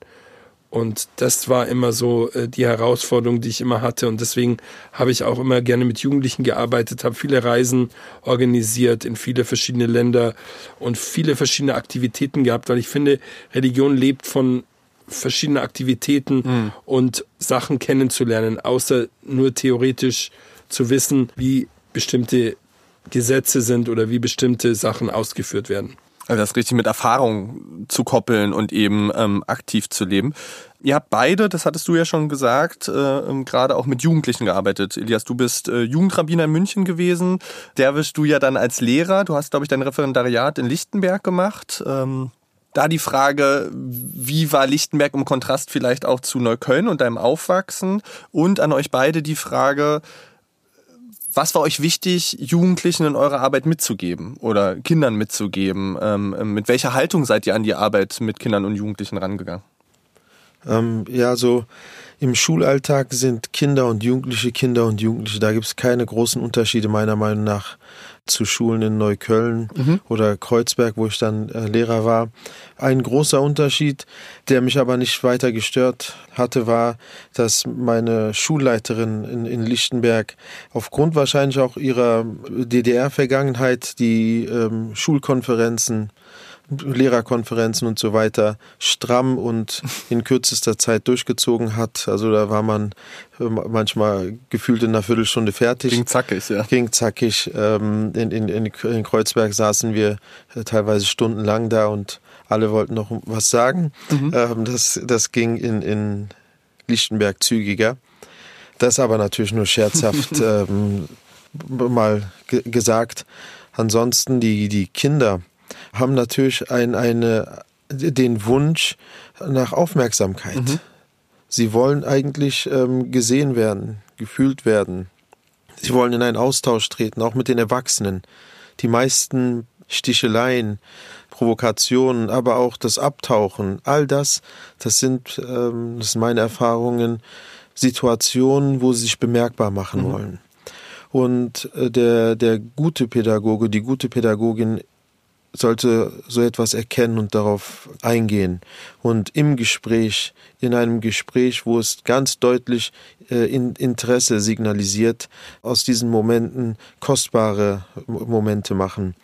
Und das war immer so äh, die Herausforderung, die ich immer hatte. Und deswegen habe ich auch immer gerne mit Jugendlichen gearbeitet, habe viele Reisen organisiert in viele verschiedene Länder und viele verschiedene Aktivitäten gehabt, weil ich finde, Religion lebt von verschiedenen Aktivitäten mhm. und Sachen kennenzulernen, außer nur theoretisch zu wissen, wie bestimmte Gesetze sind oder wie bestimmte Sachen ausgeführt werden. Also das richtig mit Erfahrung zu koppeln und eben ähm, aktiv zu leben. Ihr habt beide, das hattest du ja schon gesagt, äh, ähm, gerade auch mit Jugendlichen gearbeitet. Elias, du bist äh, Jugendrabbiner in München gewesen. Der bist du ja dann als Lehrer. Du hast, glaube ich, dein Referendariat in Lichtenberg gemacht. Ähm, da die Frage, wie war Lichtenberg im Kontrast vielleicht auch zu Neukölln und deinem Aufwachsen? Und an euch beide die Frage, was war euch wichtig, Jugendlichen in eurer Arbeit mitzugeben oder Kindern mitzugeben? Ähm, mit welcher Haltung seid ihr an die Arbeit mit Kindern und Jugendlichen rangegangen? Ähm, ja, so im Schulalltag sind Kinder und Jugendliche Kinder und Jugendliche. Da gibt es keine großen Unterschiede meiner Meinung nach zu Schulen in Neukölln mhm. oder Kreuzberg, wo ich dann äh, Lehrer war. Ein großer Unterschied, der mich aber nicht weiter gestört hatte, war, dass meine Schulleiterin in, in Lichtenberg aufgrund wahrscheinlich auch ihrer DDR-Vergangenheit die ähm, Schulkonferenzen Lehrerkonferenzen und so weiter stramm und in kürzester Zeit durchgezogen hat. Also da war man äh, manchmal gefühlt in einer Viertelstunde fertig. Ging zackig, ja. Ging zackig. Ähm, in, in, in Kreuzberg saßen wir äh, teilweise stundenlang da und alle wollten noch was sagen. Mhm. Ähm, das, das ging in, in Lichtenberg zügiger. Das aber natürlich nur scherzhaft ähm, mal gesagt. Ansonsten die, die Kinder, haben natürlich ein, eine, den Wunsch nach Aufmerksamkeit. Mhm. Sie wollen eigentlich ähm, gesehen werden, gefühlt werden. Sie wollen in einen Austausch treten, auch mit den Erwachsenen. Die meisten Sticheleien, Provokationen, aber auch das Abtauchen, all das, das sind, ähm, das sind meine Erfahrungen, Situationen, wo sie sich bemerkbar machen mhm. wollen. Und äh, der, der gute Pädagoge, die gute Pädagogin sollte so etwas erkennen und darauf eingehen. Und im Gespräch, in einem Gespräch, wo es ganz deutlich äh, in Interesse signalisiert, aus diesen Momenten kostbare Momente machen.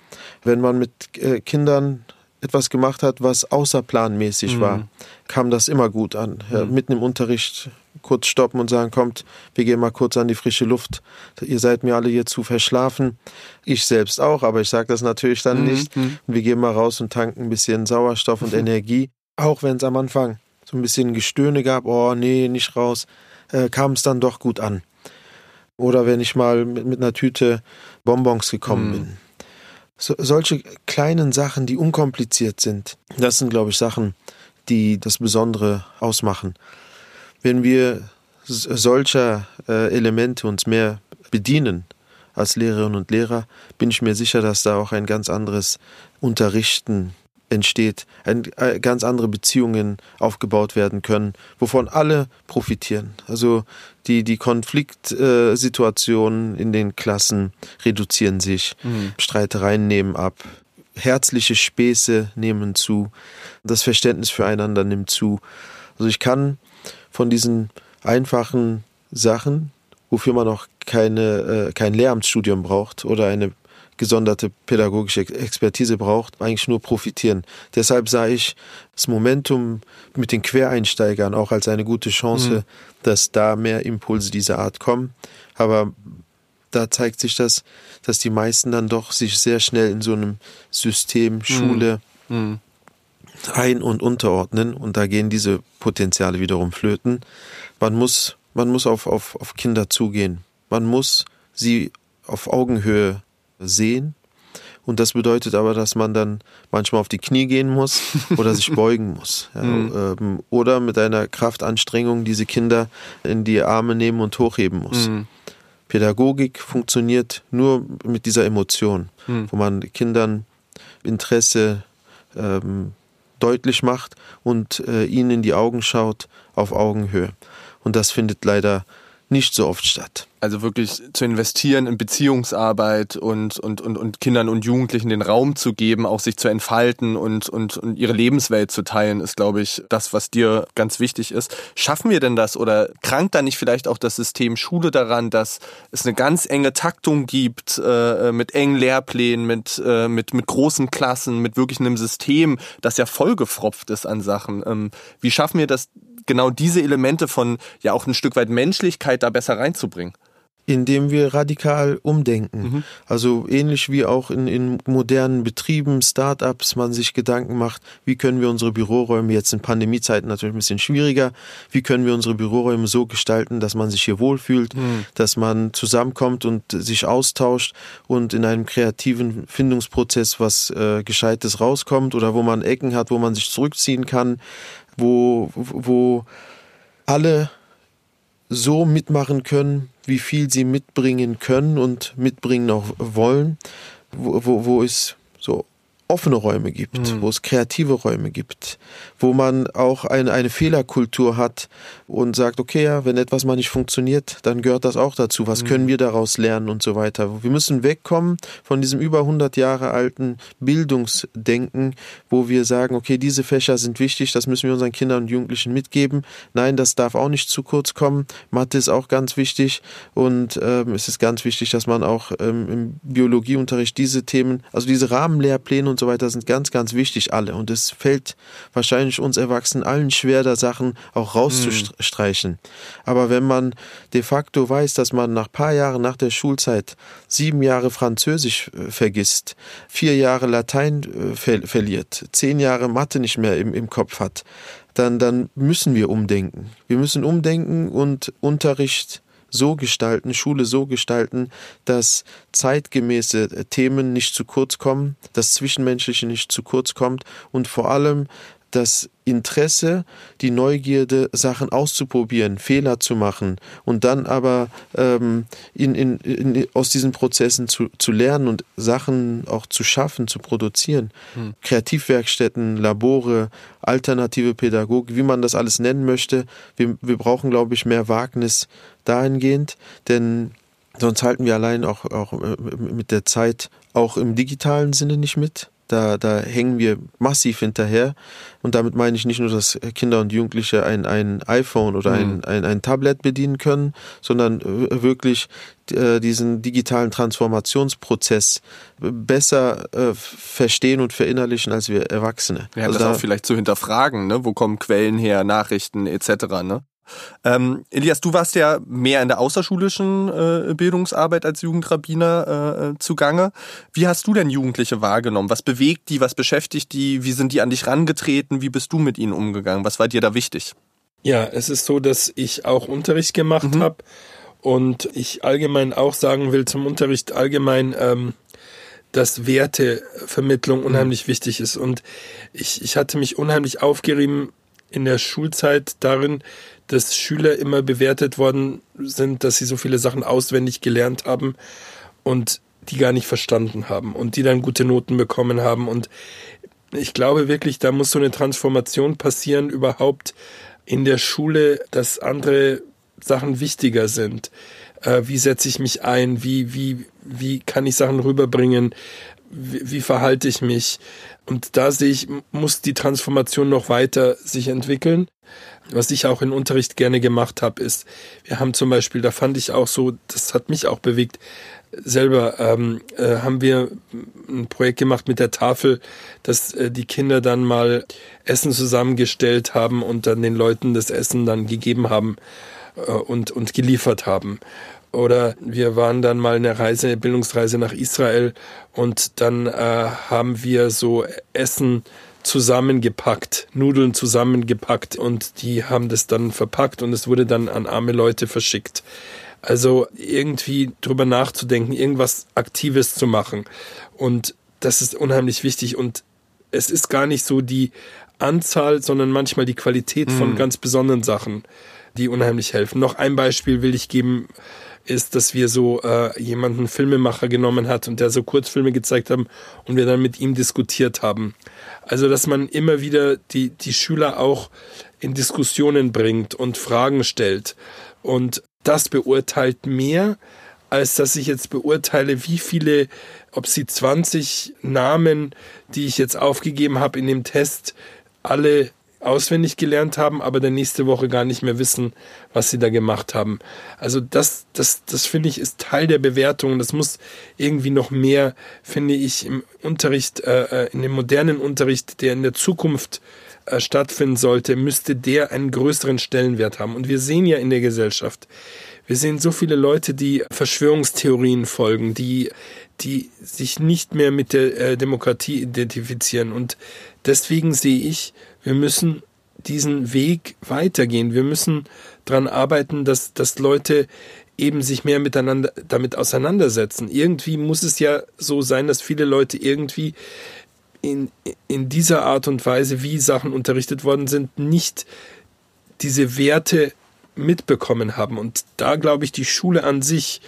Wenn man mit äh, Kindern etwas gemacht hat, was außerplanmäßig mhm. war, kam das immer gut an. Ja, mhm. Mitten im Unterricht kurz stoppen und sagen, kommt, wir gehen mal kurz an die frische Luft. Ihr seid mir alle hier zu verschlafen. Ich selbst auch, aber ich sage das natürlich dann mhm. nicht. Und wir gehen mal raus und tanken ein bisschen Sauerstoff und Energie. Auch wenn es am Anfang so ein bisschen Gestöhne gab, oh nee, nicht raus, äh, kam es dann doch gut an. Oder wenn ich mal mit, mit einer Tüte Bonbons gekommen mhm. bin. So, solche kleinen Sachen, die unkompliziert sind, das sind, glaube ich, Sachen, die das Besondere ausmachen. Wenn wir solcher äh, Elemente uns mehr bedienen als Lehrerinnen und Lehrer, bin ich mir sicher, dass da auch ein ganz anderes Unterrichten entsteht, äh, ganz andere Beziehungen aufgebaut werden können, wovon alle profitieren. Also die, die Konfliktsituationen in den Klassen reduzieren sich, mhm. Streitereien nehmen ab, herzliche Späße nehmen zu, das Verständnis füreinander nimmt zu. Also ich kann von diesen einfachen Sachen, wofür man auch keine, äh, kein Lehramtsstudium braucht oder eine gesonderte pädagogische Expertise braucht, eigentlich nur profitieren. Deshalb sah ich das Momentum mit den Quereinsteigern auch als eine gute Chance, mhm. dass da mehr Impulse dieser Art kommen. Aber da zeigt sich das, dass die meisten dann doch sich sehr schnell in so einem System Schule mhm. mhm. ein- und unterordnen und da gehen diese Potenziale wiederum flöten. Man muss, man muss auf, auf, auf Kinder zugehen. Man muss sie auf Augenhöhe sehen. Und das bedeutet aber, dass man dann manchmal auf die Knie gehen muss oder sich beugen muss. Ja, mhm. ähm, oder mit einer Kraftanstrengung diese Kinder in die Arme nehmen und hochheben muss. Mhm. Pädagogik funktioniert nur mit dieser Emotion, mhm. wo man Kindern Interesse ähm, deutlich macht und äh, ihnen in die Augen schaut auf Augenhöhe. Und das findet leider nicht so oft statt. Also wirklich zu investieren in Beziehungsarbeit und, und, und, und Kindern und Jugendlichen den Raum zu geben, auch sich zu entfalten und, und, und ihre Lebenswelt zu teilen, ist, glaube ich, das, was dir ganz wichtig ist. Schaffen wir denn das oder krankt da nicht vielleicht auch das System Schule daran, dass es eine ganz enge Taktung gibt, äh, mit engen Lehrplänen, mit, äh, mit, mit großen Klassen, mit wirklich einem System, das ja vollgefropft ist an Sachen? Ähm, wie schaffen wir das, genau diese Elemente von ja auch ein Stück weit Menschlichkeit da besser reinzubringen? Indem wir radikal umdenken. Mhm. Also ähnlich wie auch in, in modernen Betrieben, Startups, man sich Gedanken macht, wie können wir unsere Büroräume jetzt in Pandemiezeiten natürlich ein bisschen schwieriger, wie können wir unsere Büroräume so gestalten, dass man sich hier wohlfühlt, mhm. dass man zusammenkommt und sich austauscht und in einem kreativen Findungsprozess was äh, Gescheites rauskommt oder wo man Ecken hat, wo man sich zurückziehen kann, wo, wo alle so mitmachen können, wie viel sie mitbringen können und mitbringen auch wollen, wo, wo, wo es offene Räume gibt, mhm. wo es kreative Räume gibt, wo man auch eine, eine Fehlerkultur hat und sagt, okay, ja, wenn etwas mal nicht funktioniert, dann gehört das auch dazu. Was mhm. können wir daraus lernen und so weiter. Wir müssen wegkommen von diesem über 100 Jahre alten Bildungsdenken, wo wir sagen, okay, diese Fächer sind wichtig, das müssen wir unseren Kindern und Jugendlichen mitgeben. Nein, das darf auch nicht zu kurz kommen. Mathe ist auch ganz wichtig und ähm, es ist ganz wichtig, dass man auch ähm, im Biologieunterricht diese Themen, also diese Rahmenlehrpläne und so weiter sind ganz, ganz wichtig alle. Und es fällt wahrscheinlich uns Erwachsenen allen schwer, da Sachen auch rauszustreichen. Mhm. Aber wenn man de facto weiß, dass man nach paar Jahren nach der Schulzeit sieben Jahre Französisch äh, vergisst, vier Jahre Latein äh, ver verliert, zehn Jahre Mathe nicht mehr im, im Kopf hat, dann, dann müssen wir umdenken. Wir müssen umdenken und Unterricht so gestalten, Schule so gestalten, dass zeitgemäße Themen nicht zu kurz kommen, das Zwischenmenschliche nicht zu kurz kommt und vor allem das Interesse, die Neugierde, Sachen auszuprobieren, Fehler zu machen und dann aber ähm, in, in, in, aus diesen Prozessen zu, zu lernen und Sachen auch zu schaffen, zu produzieren. Hm. Kreativwerkstätten, Labore, alternative Pädagogik, wie man das alles nennen möchte. Wir, wir brauchen, glaube ich, mehr Wagnis dahingehend, denn sonst halten wir allein auch, auch äh, mit der Zeit auch im digitalen Sinne nicht mit. Da, da hängen wir massiv hinterher. Und damit meine ich nicht nur, dass Kinder und Jugendliche ein, ein iPhone oder ein, mhm. ein, ein Tablet bedienen können, sondern wirklich äh, diesen digitalen Transformationsprozess besser äh, verstehen und verinnerlichen als wir Erwachsene. Ja, also das da, auch vielleicht zu hinterfragen, ne? Wo kommen Quellen her, Nachrichten etc. Ne? Ähm, Elias, du warst ja mehr in der außerschulischen äh, Bildungsarbeit als Jugendrabbiner äh, zugange. Wie hast du denn Jugendliche wahrgenommen? Was bewegt die? Was beschäftigt die? Wie sind die an dich rangetreten? Wie bist du mit ihnen umgegangen? Was war dir da wichtig? Ja, es ist so, dass ich auch Unterricht gemacht mhm. habe und ich allgemein auch sagen will zum Unterricht allgemein, ähm, dass Wertevermittlung mhm. unheimlich mhm. wichtig ist. Und ich, ich hatte mich unheimlich aufgerieben in der Schulzeit darin, dass Schüler immer bewertet worden sind, dass sie so viele Sachen auswendig gelernt haben und die gar nicht verstanden haben und die dann gute Noten bekommen haben. Und ich glaube wirklich, da muss so eine Transformation passieren überhaupt in der Schule, dass andere Sachen wichtiger sind. Äh, wie setze ich mich ein? Wie, wie, wie kann ich Sachen rüberbringen? Wie, wie verhalte ich mich? Und da sehe ich, muss die Transformation noch weiter sich entwickeln. Was ich auch in Unterricht gerne gemacht habe, ist, wir haben zum Beispiel, da fand ich auch so, das hat mich auch bewegt, selber ähm, äh, haben wir ein Projekt gemacht mit der Tafel, dass äh, die Kinder dann mal Essen zusammengestellt haben und dann den Leuten das Essen dann gegeben haben äh, und, und geliefert haben. Oder wir waren dann mal eine Reise, eine Bildungsreise nach Israel und dann äh, haben wir so Essen zusammengepackt, Nudeln zusammengepackt und die haben das dann verpackt und es wurde dann an arme Leute verschickt. Also irgendwie drüber nachzudenken, irgendwas Aktives zu machen. Und das ist unheimlich wichtig. Und es ist gar nicht so die Anzahl, sondern manchmal die Qualität von mhm. ganz besonderen Sachen, die unheimlich helfen. Noch ein Beispiel will ich geben ist, dass wir so äh, jemanden Filmemacher genommen hat und der so Kurzfilme gezeigt haben und wir dann mit ihm diskutiert haben. Also dass man immer wieder die die Schüler auch in Diskussionen bringt und Fragen stellt und das beurteilt mehr als dass ich jetzt beurteile, wie viele, ob sie 20 Namen, die ich jetzt aufgegeben habe in dem Test, alle auswendig gelernt haben, aber dann nächste Woche gar nicht mehr wissen, was sie da gemacht haben. Also das, das, das finde ich ist Teil der Bewertung. Das muss irgendwie noch mehr, finde ich, im Unterricht, äh, äh, in dem modernen Unterricht, der in der Zukunft äh, stattfinden sollte, müsste der einen größeren Stellenwert haben. Und wir sehen ja in der Gesellschaft, Wir sehen so viele Leute, die Verschwörungstheorien folgen, die, die sich nicht mehr mit der äh, Demokratie identifizieren. Und deswegen sehe ich, wir müssen diesen Weg weitergehen. Wir müssen daran arbeiten, dass, dass Leute eben sich mehr miteinander damit auseinandersetzen. Irgendwie muss es ja so sein, dass viele Leute irgendwie in, in dieser Art und Weise, wie Sachen unterrichtet worden sind, nicht diese Werte mitbekommen haben. Und da glaube ich, die Schule an sich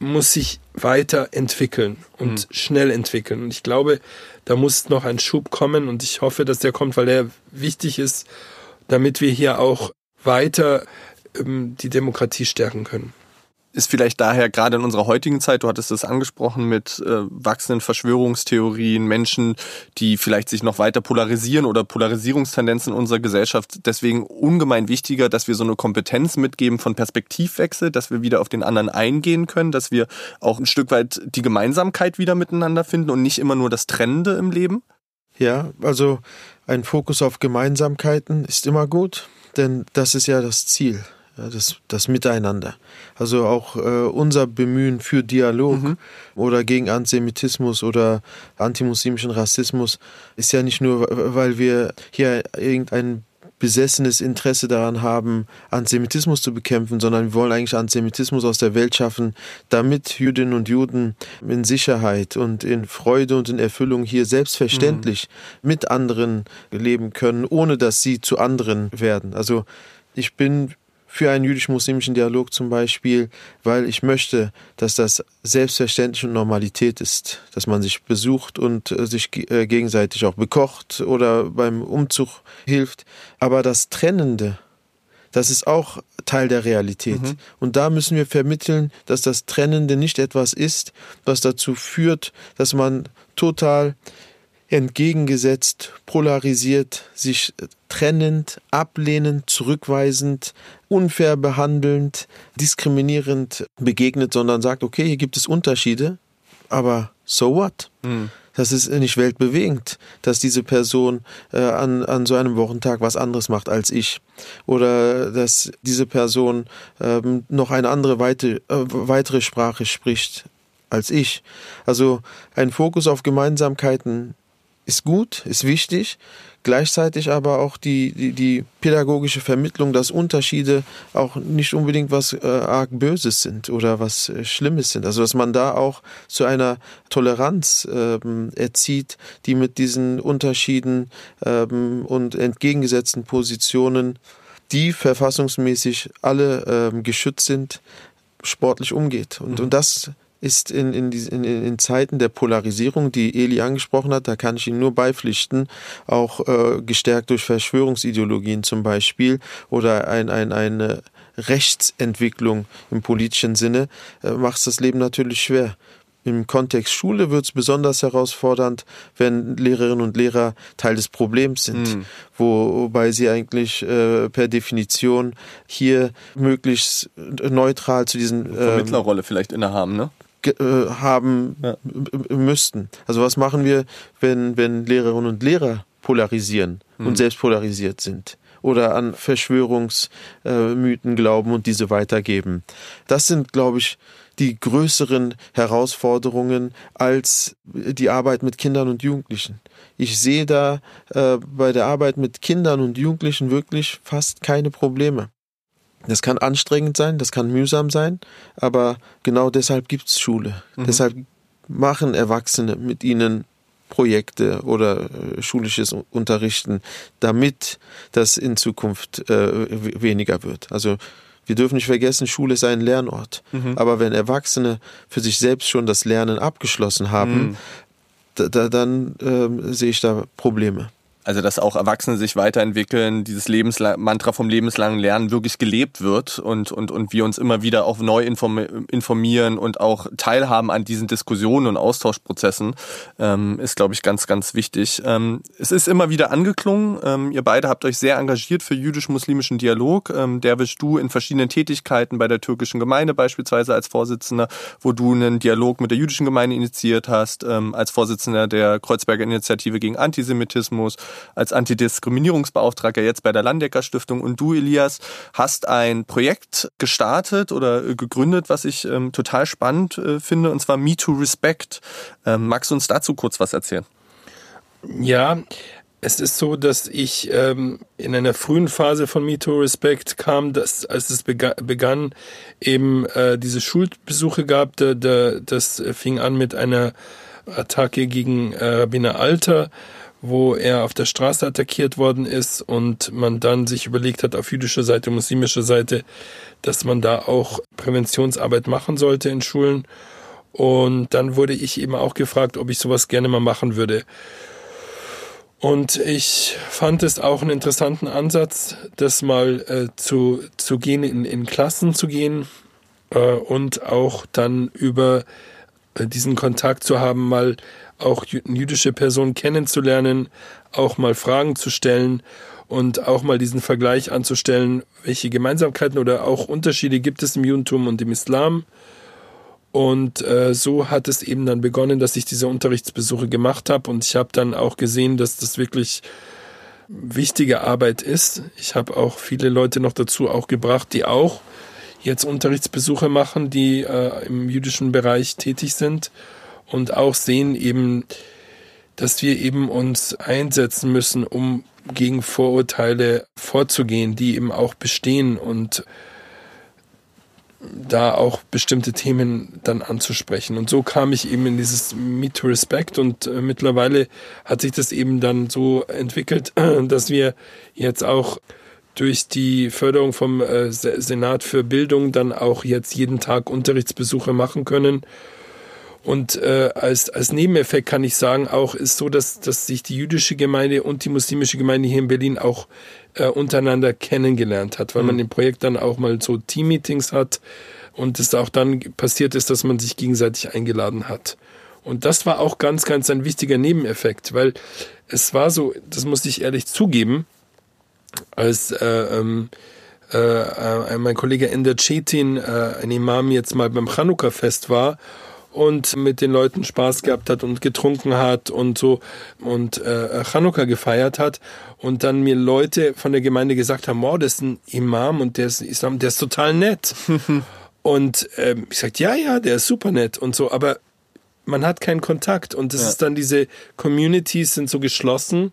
muss sich weiterentwickeln und mhm. schnell entwickeln. Und ich glaube, da muss noch ein Schub kommen und ich hoffe, dass der kommt, weil er wichtig ist, damit wir hier auch weiter ähm, die Demokratie stärken können ist vielleicht daher gerade in unserer heutigen Zeit, du hattest es angesprochen, mit äh, wachsenden Verschwörungstheorien, Menschen, die vielleicht sich noch weiter polarisieren oder Polarisierungstendenzen in unserer Gesellschaft, deswegen ungemein wichtiger, dass wir so eine Kompetenz mitgeben von Perspektivwechsel, dass wir wieder auf den anderen eingehen können, dass wir auch ein Stück weit die Gemeinsamkeit wieder miteinander finden und nicht immer nur das Trennende im Leben? Ja, also ein Fokus auf Gemeinsamkeiten ist immer gut, denn das ist ja das Ziel das, das Miteinander. Also auch äh, unser Bemühen für Dialog mhm. oder gegen Antisemitismus oder antimuslimischen Rassismus ist ja nicht nur, weil wir hier irgendein besessenes Interesse daran haben, Antisemitismus zu bekämpfen, sondern wir wollen eigentlich Antisemitismus aus der Welt schaffen, damit Jüdinnen und Juden in Sicherheit und in Freude und in Erfüllung hier selbstverständlich mhm. mit anderen leben können, ohne dass sie zu anderen werden. Also ich bin für einen jüdisch-muslimischen Dialog zum Beispiel, weil ich möchte, dass das selbstverständlich und Normalität ist, dass man sich besucht und äh, sich äh, gegenseitig auch bekocht oder beim Umzug hilft. Aber das Trennende, das ist auch Teil der Realität. Mhm. Und da müssen wir vermitteln, dass das Trennende nicht etwas ist, was dazu führt, dass man total entgegengesetzt, polarisiert, sich trennend, ablehnend, zurückweisend, unfair behandelnd, diskriminierend begegnet, sondern sagt, okay, hier gibt es Unterschiede, aber so what? Mhm. Das ist nicht weltbewegend, dass diese Person äh, an, an so einem Wochentag was anderes macht als ich. Oder dass diese Person ähm, noch eine andere weite, äh, weitere Sprache spricht als ich. Also ein Fokus auf Gemeinsamkeiten ist gut, ist wichtig, gleichzeitig aber auch die, die, die pädagogische Vermittlung, dass Unterschiede auch nicht unbedingt was äh, arg Böses sind oder was äh, Schlimmes sind. Also dass man da auch zu einer Toleranz ähm, erzieht, die mit diesen Unterschieden ähm, und entgegengesetzten Positionen, die verfassungsmäßig alle ähm, geschützt sind, sportlich umgeht. Und, mhm. und das ist in, in, in, in Zeiten der Polarisierung, die Eli angesprochen hat, da kann ich Ihnen nur beipflichten, auch äh, gestärkt durch Verschwörungsideologien zum Beispiel oder ein, ein, eine Rechtsentwicklung im politischen Sinne, äh, macht das Leben natürlich schwer. Im Kontext Schule wird es besonders herausfordernd, wenn Lehrerinnen und Lehrer Teil des Problems sind, mhm. wobei sie eigentlich äh, per Definition hier möglichst neutral zu diesen ähm, Vermittlerrolle vielleicht innehaben, ne? Äh, haben ja. müssten. Also was machen wir, wenn, wenn Lehrerinnen und Lehrer polarisieren mhm. und selbst polarisiert sind? oder an Verschwörungsmythen glauben und diese weitergeben. Das sind, glaube ich, die größeren Herausforderungen als die Arbeit mit Kindern und Jugendlichen. Ich sehe da äh, bei der Arbeit mit Kindern und Jugendlichen wirklich fast keine Probleme. Das kann anstrengend sein, das kann mühsam sein, aber genau deshalb gibt es Schule. Mhm. Deshalb machen Erwachsene mit ihnen Projekte oder äh, schulisches Unterrichten, damit das in Zukunft äh, weniger wird. Also wir dürfen nicht vergessen, Schule ist ein Lernort. Mhm. Aber wenn Erwachsene für sich selbst schon das Lernen abgeschlossen haben, mhm. da, da, dann äh, sehe ich da Probleme. Also dass auch Erwachsene sich weiterentwickeln, dieses Lebenslang Mantra vom lebenslangen Lernen wirklich gelebt wird und, und, und wir uns immer wieder auch neu informieren und auch teilhaben an diesen Diskussionen und Austauschprozessen, ähm, ist, glaube ich, ganz, ganz wichtig. Ähm, es ist immer wieder angeklungen, ähm, ihr beide habt euch sehr engagiert für jüdisch-muslimischen Dialog. Ähm, Derwisch, du in verschiedenen Tätigkeiten bei der türkischen Gemeinde beispielsweise als Vorsitzender, wo du einen Dialog mit der jüdischen Gemeinde initiiert hast, ähm, als Vorsitzender der Kreuzberger Initiative gegen Antisemitismus als Antidiskriminierungsbeauftragter jetzt bei der Landecker Stiftung und du, Elias, hast ein Projekt gestartet oder gegründet, was ich ähm, total spannend äh, finde, und zwar Me to Respect. Ähm, magst du uns dazu kurz was erzählen? Ja, es ist so, dass ich ähm, in einer frühen Phase von Me to Respect kam, dass als es begann, eben äh, diese Schulbesuche gab, da, da, das fing an mit einer Attacke gegen äh, Rabbiner Alter, wo er auf der Straße attackiert worden ist und man dann sich überlegt hat, auf jüdischer Seite, muslimischer Seite, dass man da auch Präventionsarbeit machen sollte in Schulen. Und dann wurde ich eben auch gefragt, ob ich sowas gerne mal machen würde. Und ich fand es auch einen interessanten Ansatz, das mal äh, zu, zu gehen, in, in Klassen zu gehen äh, und auch dann über äh, diesen Kontakt zu haben, mal auch jüdische Personen kennenzulernen, auch mal Fragen zu stellen und auch mal diesen Vergleich anzustellen, welche Gemeinsamkeiten oder auch Unterschiede gibt es im Judentum und im Islam und äh, so hat es eben dann begonnen, dass ich diese Unterrichtsbesuche gemacht habe und ich habe dann auch gesehen, dass das wirklich wichtige Arbeit ist. Ich habe auch viele Leute noch dazu auch gebracht, die auch jetzt Unterrichtsbesuche machen, die äh, im jüdischen Bereich tätig sind und auch sehen eben, dass wir eben uns einsetzen müssen, um gegen Vorurteile vorzugehen, die eben auch bestehen und da auch bestimmte Themen dann anzusprechen. Und so kam ich eben in dieses Meet to Respect und äh, mittlerweile hat sich das eben dann so entwickelt, dass wir jetzt auch durch die Förderung vom äh, Senat für Bildung dann auch jetzt jeden Tag Unterrichtsbesuche machen können und äh, als, als Nebeneffekt kann ich sagen, auch ist so, dass, dass sich die jüdische Gemeinde und die muslimische Gemeinde hier in Berlin auch äh, untereinander kennengelernt hat, weil mhm. man im Projekt dann auch mal so Teammeetings hat und es auch dann passiert ist, dass man sich gegenseitig eingeladen hat. Und das war auch ganz, ganz ein wichtiger Nebeneffekt, weil es war so, das muss ich ehrlich zugeben, als äh, ähm, äh, äh, mein Kollege Ender Cetin, äh, ein Imam, jetzt mal beim Chanukka-Fest war und mit den Leuten Spaß gehabt hat und getrunken hat und so und äh, Chanukka gefeiert hat und dann mir Leute von der Gemeinde gesagt haben, wow, das ist ein Imam und der ist Islam, der ist total nett. und ähm, ich sagte, ja, ja, der ist super nett und so, aber man hat keinen Kontakt und das ja. ist dann diese Communities sind so geschlossen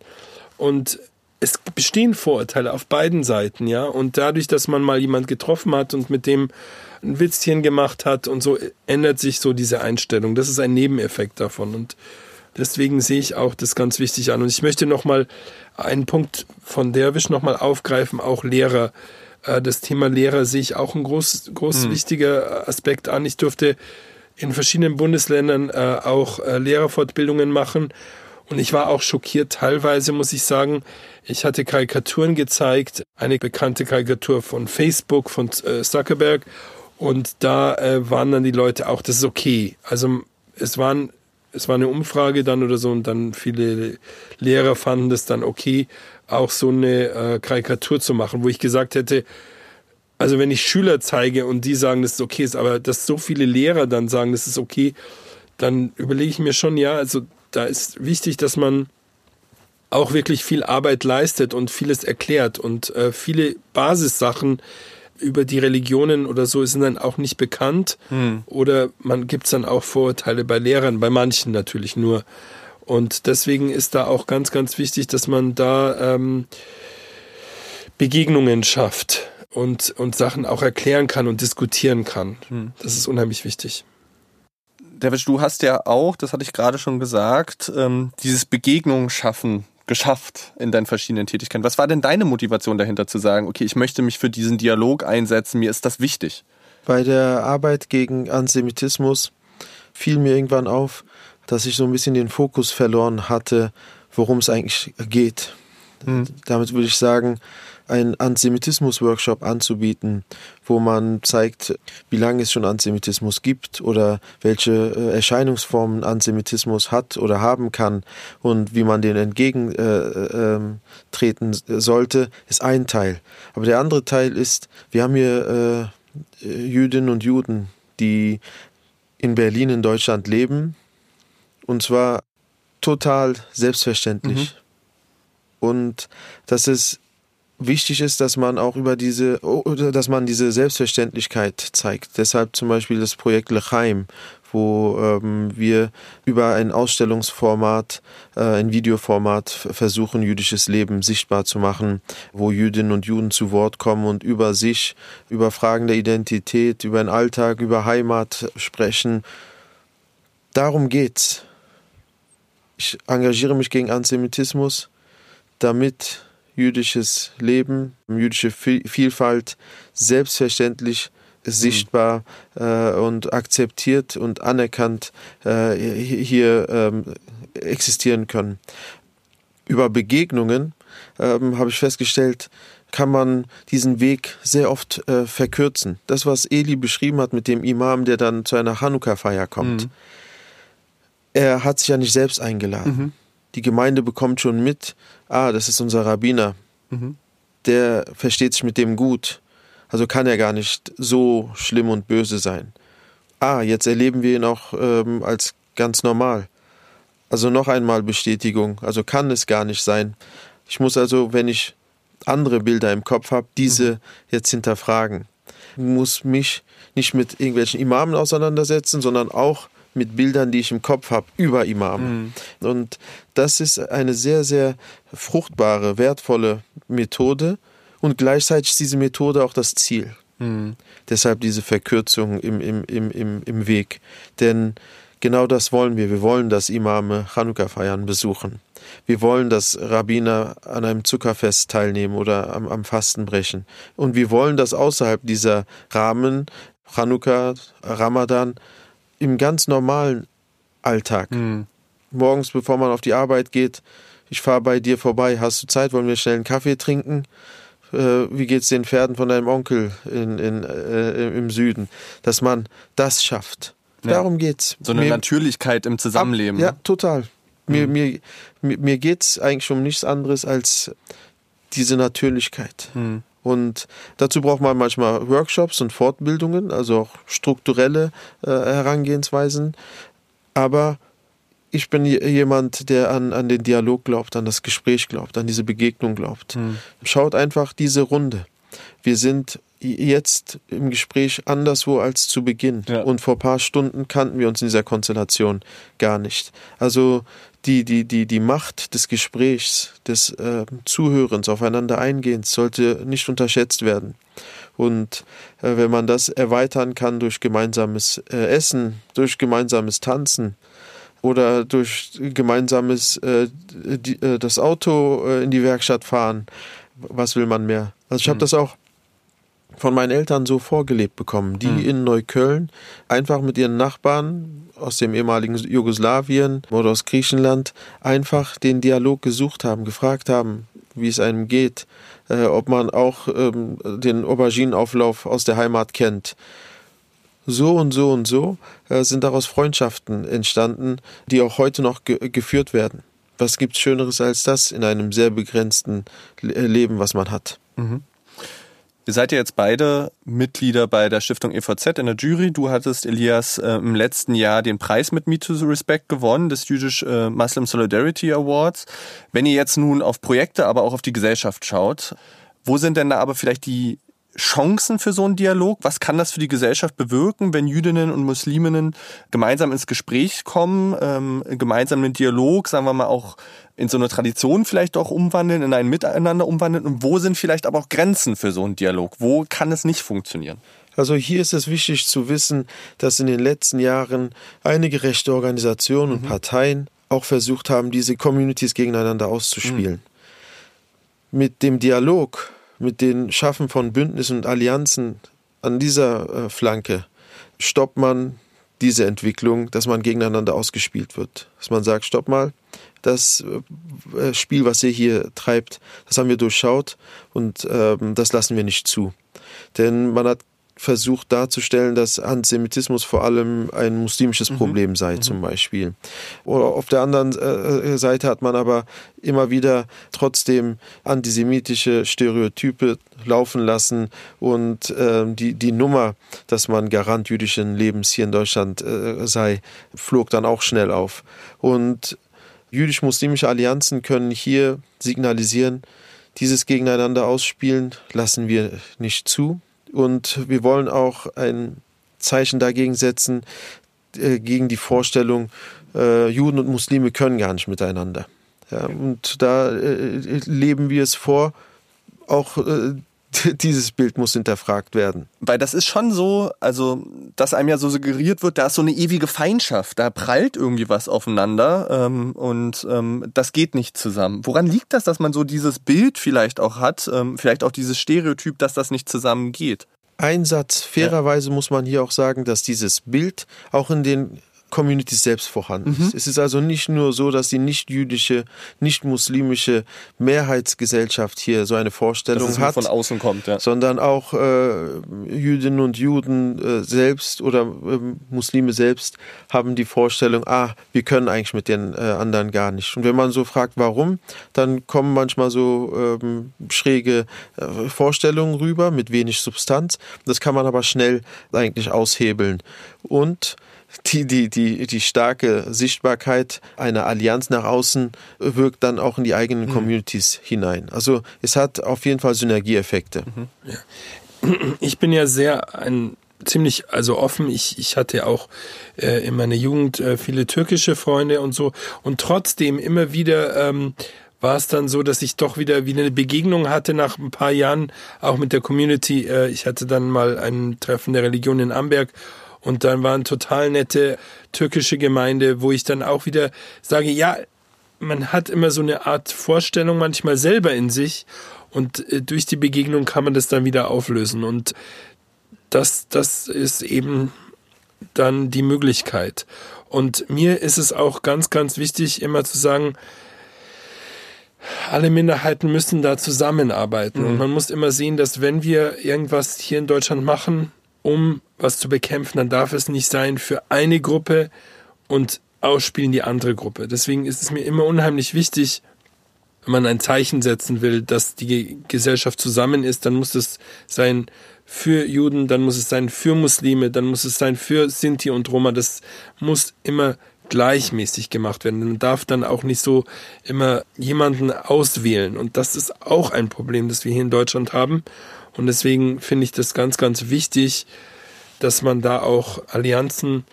und es bestehen Vorurteile auf beiden Seiten, ja. Und dadurch, dass man mal jemand getroffen hat und mit dem ein Witzchen gemacht hat und so ändert sich so diese Einstellung. Das ist ein Nebeneffekt davon und deswegen sehe ich auch das ganz wichtig an. Und ich möchte nochmal einen Punkt von Derwisch nochmal aufgreifen, auch Lehrer. Äh, das Thema Lehrer sehe ich auch ein groß, groß mhm. wichtiger Aspekt an. Ich durfte in verschiedenen Bundesländern äh, auch äh, Lehrerfortbildungen machen. Und ich war auch schockiert, teilweise muss ich sagen, ich hatte Karikaturen gezeigt, eine bekannte Karikatur von Facebook, von Zuckerberg und da äh, waren dann die Leute auch, das ist okay. Also es waren, es war eine Umfrage dann oder so und dann viele Lehrer fanden das dann okay, auch so eine äh, Karikatur zu machen, wo ich gesagt hätte, also wenn ich Schüler zeige und die sagen, dass es okay ist, aber dass so viele Lehrer dann sagen, das ist okay, dann überlege ich mir schon, ja, also da ist wichtig, dass man auch wirklich viel Arbeit leistet und vieles erklärt und äh, viele Basissachen über die Religionen oder so sind dann auch nicht bekannt. Hm. Oder man gibt es dann auch Vorurteile bei Lehrern, bei manchen natürlich nur. Und deswegen ist da auch ganz, ganz wichtig, dass man da ähm, Begegnungen schafft und, und Sachen auch erklären kann und diskutieren kann. Hm. Das ist unheimlich wichtig. David, du hast ja auch, das hatte ich gerade schon gesagt, ähm, dieses Begegnungen schaffen geschafft in deinen verschiedenen Tätigkeiten. Was war denn deine Motivation dahinter zu sagen, okay, ich möchte mich für diesen Dialog einsetzen, mir ist das wichtig? Bei der Arbeit gegen Antisemitismus fiel mir irgendwann auf, dass ich so ein bisschen den Fokus verloren hatte, worum es eigentlich geht. Mhm. Damit würde ich sagen, einen Antisemitismus-Workshop anzubieten, wo man zeigt, wie lange es schon Antisemitismus gibt oder welche äh, Erscheinungsformen Antisemitismus hat oder haben kann und wie man den entgegentreten äh, äh, sollte, ist ein Teil. Aber der andere Teil ist, wir haben hier Jüdinnen und Juden, die in Berlin in Deutschland leben und zwar total selbstverständlich. Mhm und dass es wichtig ist, dass man auch über diese, dass man diese Selbstverständlichkeit zeigt. Deshalb zum Beispiel das Projekt Lechaim, wo ähm, wir über ein Ausstellungsformat, äh, ein Videoformat versuchen, jüdisches Leben sichtbar zu machen, wo Jüdinnen und Juden zu Wort kommen und über sich, über Fragen der Identität, über den Alltag, über Heimat sprechen. Darum geht's. Ich engagiere mich gegen Antisemitismus, damit jüdisches Leben, jüdische Vielfalt selbstverständlich mhm. sichtbar äh, und akzeptiert und anerkannt äh, hier ähm, existieren können. Über Begegnungen ähm, habe ich festgestellt, kann man diesen Weg sehr oft äh, verkürzen. Das, was Eli beschrieben hat mit dem Imam, der dann zu einer Chanukka-Feier kommt. Mhm. Er hat sich ja nicht selbst eingeladen. Mhm die Gemeinde bekommt schon mit, ah, das ist unser Rabbiner, mhm. der versteht sich mit dem gut, also kann er gar nicht so schlimm und böse sein. Ah, jetzt erleben wir ihn auch ähm, als ganz normal. Also noch einmal Bestätigung, also kann es gar nicht sein. Ich muss also, wenn ich andere Bilder im Kopf habe, diese mhm. jetzt hinterfragen. Ich muss mich nicht mit irgendwelchen Imamen auseinandersetzen, sondern auch mit Bildern, die ich im Kopf habe, über Imame. Mhm. Und das ist eine sehr, sehr fruchtbare, wertvolle Methode und gleichzeitig ist diese Methode auch das Ziel. Mhm. Deshalb diese Verkürzung im, im, im, im, im Weg. Denn genau das wollen wir. Wir wollen, dass Imame Chanukka-Feiern besuchen. Wir wollen, dass Rabbiner an einem Zuckerfest teilnehmen oder am, am Fasten brechen. Und wir wollen, dass außerhalb dieser Rahmen Chanukka, Ramadan im ganz normalen Alltag. Mhm. Morgens, bevor man auf die Arbeit geht, ich fahre bei dir vorbei, hast du Zeit, wollen wir schnell einen Kaffee trinken? Äh, wie geht's den Pferden von deinem Onkel in, in, äh, im Süden? Dass man das schafft. Ja. Darum geht's. So eine mir, Natürlichkeit im Zusammenleben. Ab, ja, total. Mir, mhm. mir, mir, mir geht's eigentlich um nichts anderes als diese Natürlichkeit. Mhm. Und dazu braucht man manchmal Workshops und Fortbildungen, also auch strukturelle äh, Herangehensweisen. Aber ich bin jemand, der an, an den Dialog glaubt, an das Gespräch glaubt, an diese Begegnung glaubt. Mhm. Schaut einfach diese Runde. Wir sind jetzt im Gespräch anderswo als zu Beginn. Ja. Und vor ein paar Stunden kannten wir uns in dieser Konstellation gar nicht. Also die, die, die, die Macht des Gesprächs, des äh, Zuhörens, aufeinander eingehens sollte nicht unterschätzt werden. Und äh, wenn man das erweitern kann durch gemeinsames äh, Essen, durch gemeinsames Tanzen oder durch gemeinsames äh, die, äh, das Auto äh, in die Werkstatt fahren, was will man mehr? Also ich habe mhm. das auch von meinen Eltern so vorgelebt bekommen, die mhm. in Neukölln einfach mit ihren Nachbarn aus dem ehemaligen Jugoslawien oder aus Griechenland einfach den Dialog gesucht haben, gefragt haben, wie es einem geht, äh, ob man auch ähm, den Auberginenauflauf aus der Heimat kennt. So und so und so äh, sind daraus Freundschaften entstanden, die auch heute noch ge geführt werden. Was gibt's Schöneres als das in einem sehr begrenzten Leben, was man hat? Mhm. Ihr seid ja jetzt beide Mitglieder bei der Stiftung EVZ in der Jury. Du hattest, Elias, äh, im letzten Jahr den Preis mit Me to the Respect gewonnen, des Jüdisch äh, Muslim Solidarity Awards. Wenn ihr jetzt nun auf Projekte, aber auch auf die Gesellschaft schaut, wo sind denn da aber vielleicht die Chancen für so einen Dialog? Was kann das für die Gesellschaft bewirken, wenn Jüdinnen und Musliminnen gemeinsam ins Gespräch kommen, ähm, gemeinsam einen Dialog, sagen wir mal auch in so eine Tradition vielleicht auch umwandeln, in ein Miteinander umwandeln? Und wo sind vielleicht aber auch Grenzen für so einen Dialog? Wo kann es nicht funktionieren? Also hier ist es wichtig zu wissen, dass in den letzten Jahren einige rechte Organisationen und mhm. Parteien auch versucht haben, diese Communities gegeneinander auszuspielen. Mhm. Mit dem Dialog mit dem Schaffen von Bündnissen und Allianzen an dieser äh, Flanke stoppt man diese Entwicklung, dass man gegeneinander ausgespielt wird. Dass man sagt, stopp mal, das äh, Spiel, was ihr hier treibt, das haben wir durchschaut und ähm, das lassen wir nicht zu. Denn man hat versucht darzustellen, dass Antisemitismus vor allem ein muslimisches mhm. Problem sei, mhm. zum Beispiel. Oder auf der anderen äh, äh, Seite hat man aber immer wieder trotzdem antisemitische Stereotype laufen lassen und äh, die, die Nummer, dass man Garant jüdischen Lebens hier in Deutschland äh, sei, flog dann auch schnell auf. Und Jüdisch-muslimische Allianzen können hier signalisieren, dieses Gegeneinander ausspielen lassen wir nicht zu. Und wir wollen auch ein Zeichen dagegen setzen, äh, gegen die Vorstellung, äh, Juden und Muslime können gar nicht miteinander. Ja, und da äh, leben wir es vor, auch dieses Bild muss hinterfragt werden. Weil das ist schon so, also, dass einem ja so suggeriert wird, da ist so eine ewige Feindschaft, da prallt irgendwie was aufeinander ähm, und ähm, das geht nicht zusammen. Woran liegt das, dass man so dieses Bild vielleicht auch hat, ähm, vielleicht auch dieses Stereotyp, dass das nicht zusammengeht? Ein Satz, fairerweise muss man hier auch sagen, dass dieses Bild auch in den Community selbst vorhanden ist. Mhm. Es ist also nicht nur so, dass die nicht-jüdische, nicht-muslimische Mehrheitsgesellschaft hier so eine Vorstellung dass es hat, von außen kommt, ja. sondern auch äh, Jüdinnen und Juden äh, selbst oder äh, Muslime selbst haben die Vorstellung, ah, wir können eigentlich mit den äh, anderen gar nicht. Und wenn man so fragt, warum, dann kommen manchmal so ähm, schräge äh, Vorstellungen rüber mit wenig Substanz. Das kann man aber schnell eigentlich aushebeln. Und die, die, die, die starke Sichtbarkeit einer Allianz nach außen wirkt dann auch in die eigenen mhm. Communities mhm. hinein. Also es hat auf jeden Fall Synergieeffekte. Mhm. Ja. Ich bin ja sehr ein ziemlich also offen. Ich, ich hatte auch äh, in meiner Jugend äh, viele türkische Freunde und so. Und trotzdem immer wieder ähm, war es dann so, dass ich doch wieder wieder eine Begegnung hatte nach ein paar Jahren, auch mit der Community. Äh, ich hatte dann mal ein Treffen der Religion in Amberg und dann war eine total nette türkische Gemeinde, wo ich dann auch wieder sage, ja, man hat immer so eine Art Vorstellung manchmal selber in sich und äh, durch die Begegnung kann man das dann wieder auflösen. Und das, das ist eben dann die Möglichkeit. Und mir ist es auch ganz, ganz wichtig, immer zu sagen, alle Minderheiten müssen da zusammenarbeiten. Mhm. Und man muss immer sehen, dass wenn wir irgendwas hier in Deutschland machen, um was zu bekämpfen, dann darf es nicht sein für eine Gruppe und ausspielen die andere Gruppe. Deswegen ist es mir immer unheimlich wichtig, wenn man ein Zeichen setzen will, dass die Gesellschaft zusammen ist, dann muss es sein für Juden, dann muss es sein für Muslime, dann muss es sein für Sinti und Roma. Das muss immer gleichmäßig gemacht werden. Man darf dann auch nicht so immer jemanden auswählen. Und das ist auch ein Problem, das wir hier in Deutschland haben. Und deswegen finde ich das ganz, ganz wichtig, dass man da auch Allianzen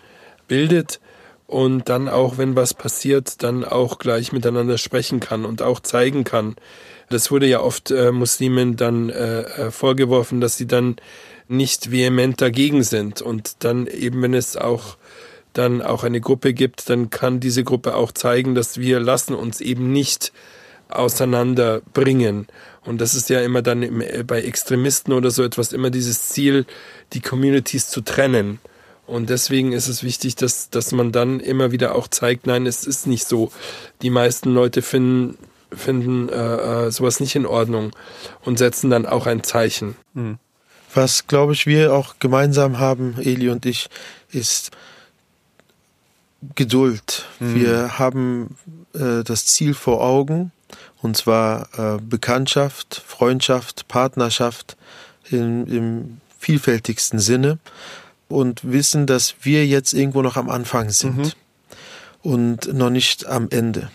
bildet und dann auch, wenn was passiert, dann auch gleich miteinander sprechen kann und auch zeigen kann. Das wurde ja oft äh, Muslimen dann äh, äh vorgeworfen, dass sie dann nicht vehement dagegen sind und dann eben, wenn es auch dann auch eine Gruppe gibt, dann kann diese Gruppe auch zeigen, dass wir lassen uns eben nicht auseinanderbringen. Und das ist ja immer dann äh, bei Extremisten oder so etwas immer dieses Ziel, die Communities zu trennen. Und deswegen ist es wichtig, dass, dass man dann immer wieder auch zeigt, nein, es ist nicht so. Die meisten Leute finden, finden äh, äh sowas nicht in Ordnung und setzen dann auch ein Zeichen. Hm. Was, glaube ich, wir auch gemeinsam haben, Eli und ich, ist Geduld. Mhm. Wir haben äh, das Ziel vor Augen und zwar äh, Bekanntschaft, Freundschaft, Partnerschaft im, im vielfältigsten Sinne und wissen, dass wir jetzt irgendwo noch am Anfang sind mhm. und noch nicht am Ende.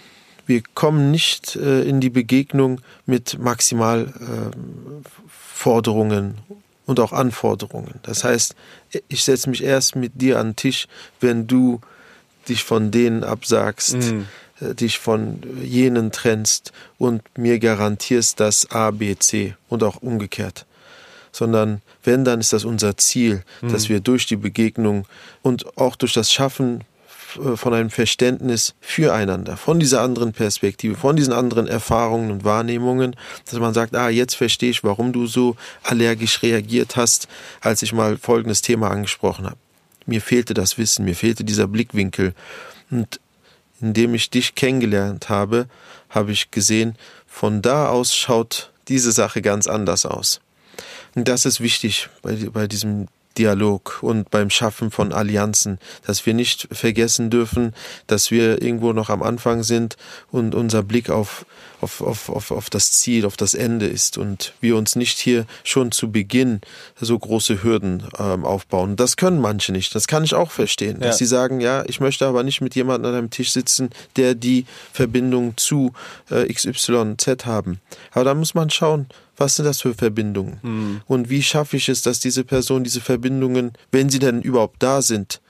Wir kommen nicht äh, in die Begegnung mit Maximalforderungen äh, und auch Anforderungen. Das heißt, ich setze mich erst mit dir an den Tisch, wenn du dich von denen absagst, mhm. Äh, dich von jenen trennst und mir garantierst das A, B, C und auch umgekehrt. Sondern wenn, dann ist das unser Ziel, mhm. dass wir durch die Begegnung und auch durch das Schaffen äh, von einem Verständnis füreinander, von dieser anderen Perspektive, von diesen anderen Erfahrungen und Wahrnehmungen, dass man sagt, ah, jetzt verstehe ich, warum du so allergisch reagiert hast, als ich mal folgendes Thema angesprochen habe. Mir fehlte das Wissen, mir fehlte dieser Blickwinkel. Und indem ich dich kennengelernt habe, habe ich gesehen, von da aus schaut diese Sache ganz anders aus. Und das ist wichtig bei, bei diesem Dialog und beim Schaffen von Allianzen, dass wir nicht vergessen dürfen, dass wir irgendwo noch am Anfang sind und unser Blick auf, auf, auf, auf, auf das Ziel, auf das Ende ist und wir uns nicht hier schon zu Beginn so große Hürden ähm, aufbauen. Das können manche nicht, das kann ich auch verstehen, dass sie sagen, ja, ich möchte aber nicht mit jemandem an einem Tisch sitzen, der die Verbindung zu äh, XYZ haben. Aber da muss man schauen, was sind das für Verbindungen? Mhm. Und wie schaffe ich es, dass diese Person diese Verbindungen, wenn sie denn überhaupt da sind,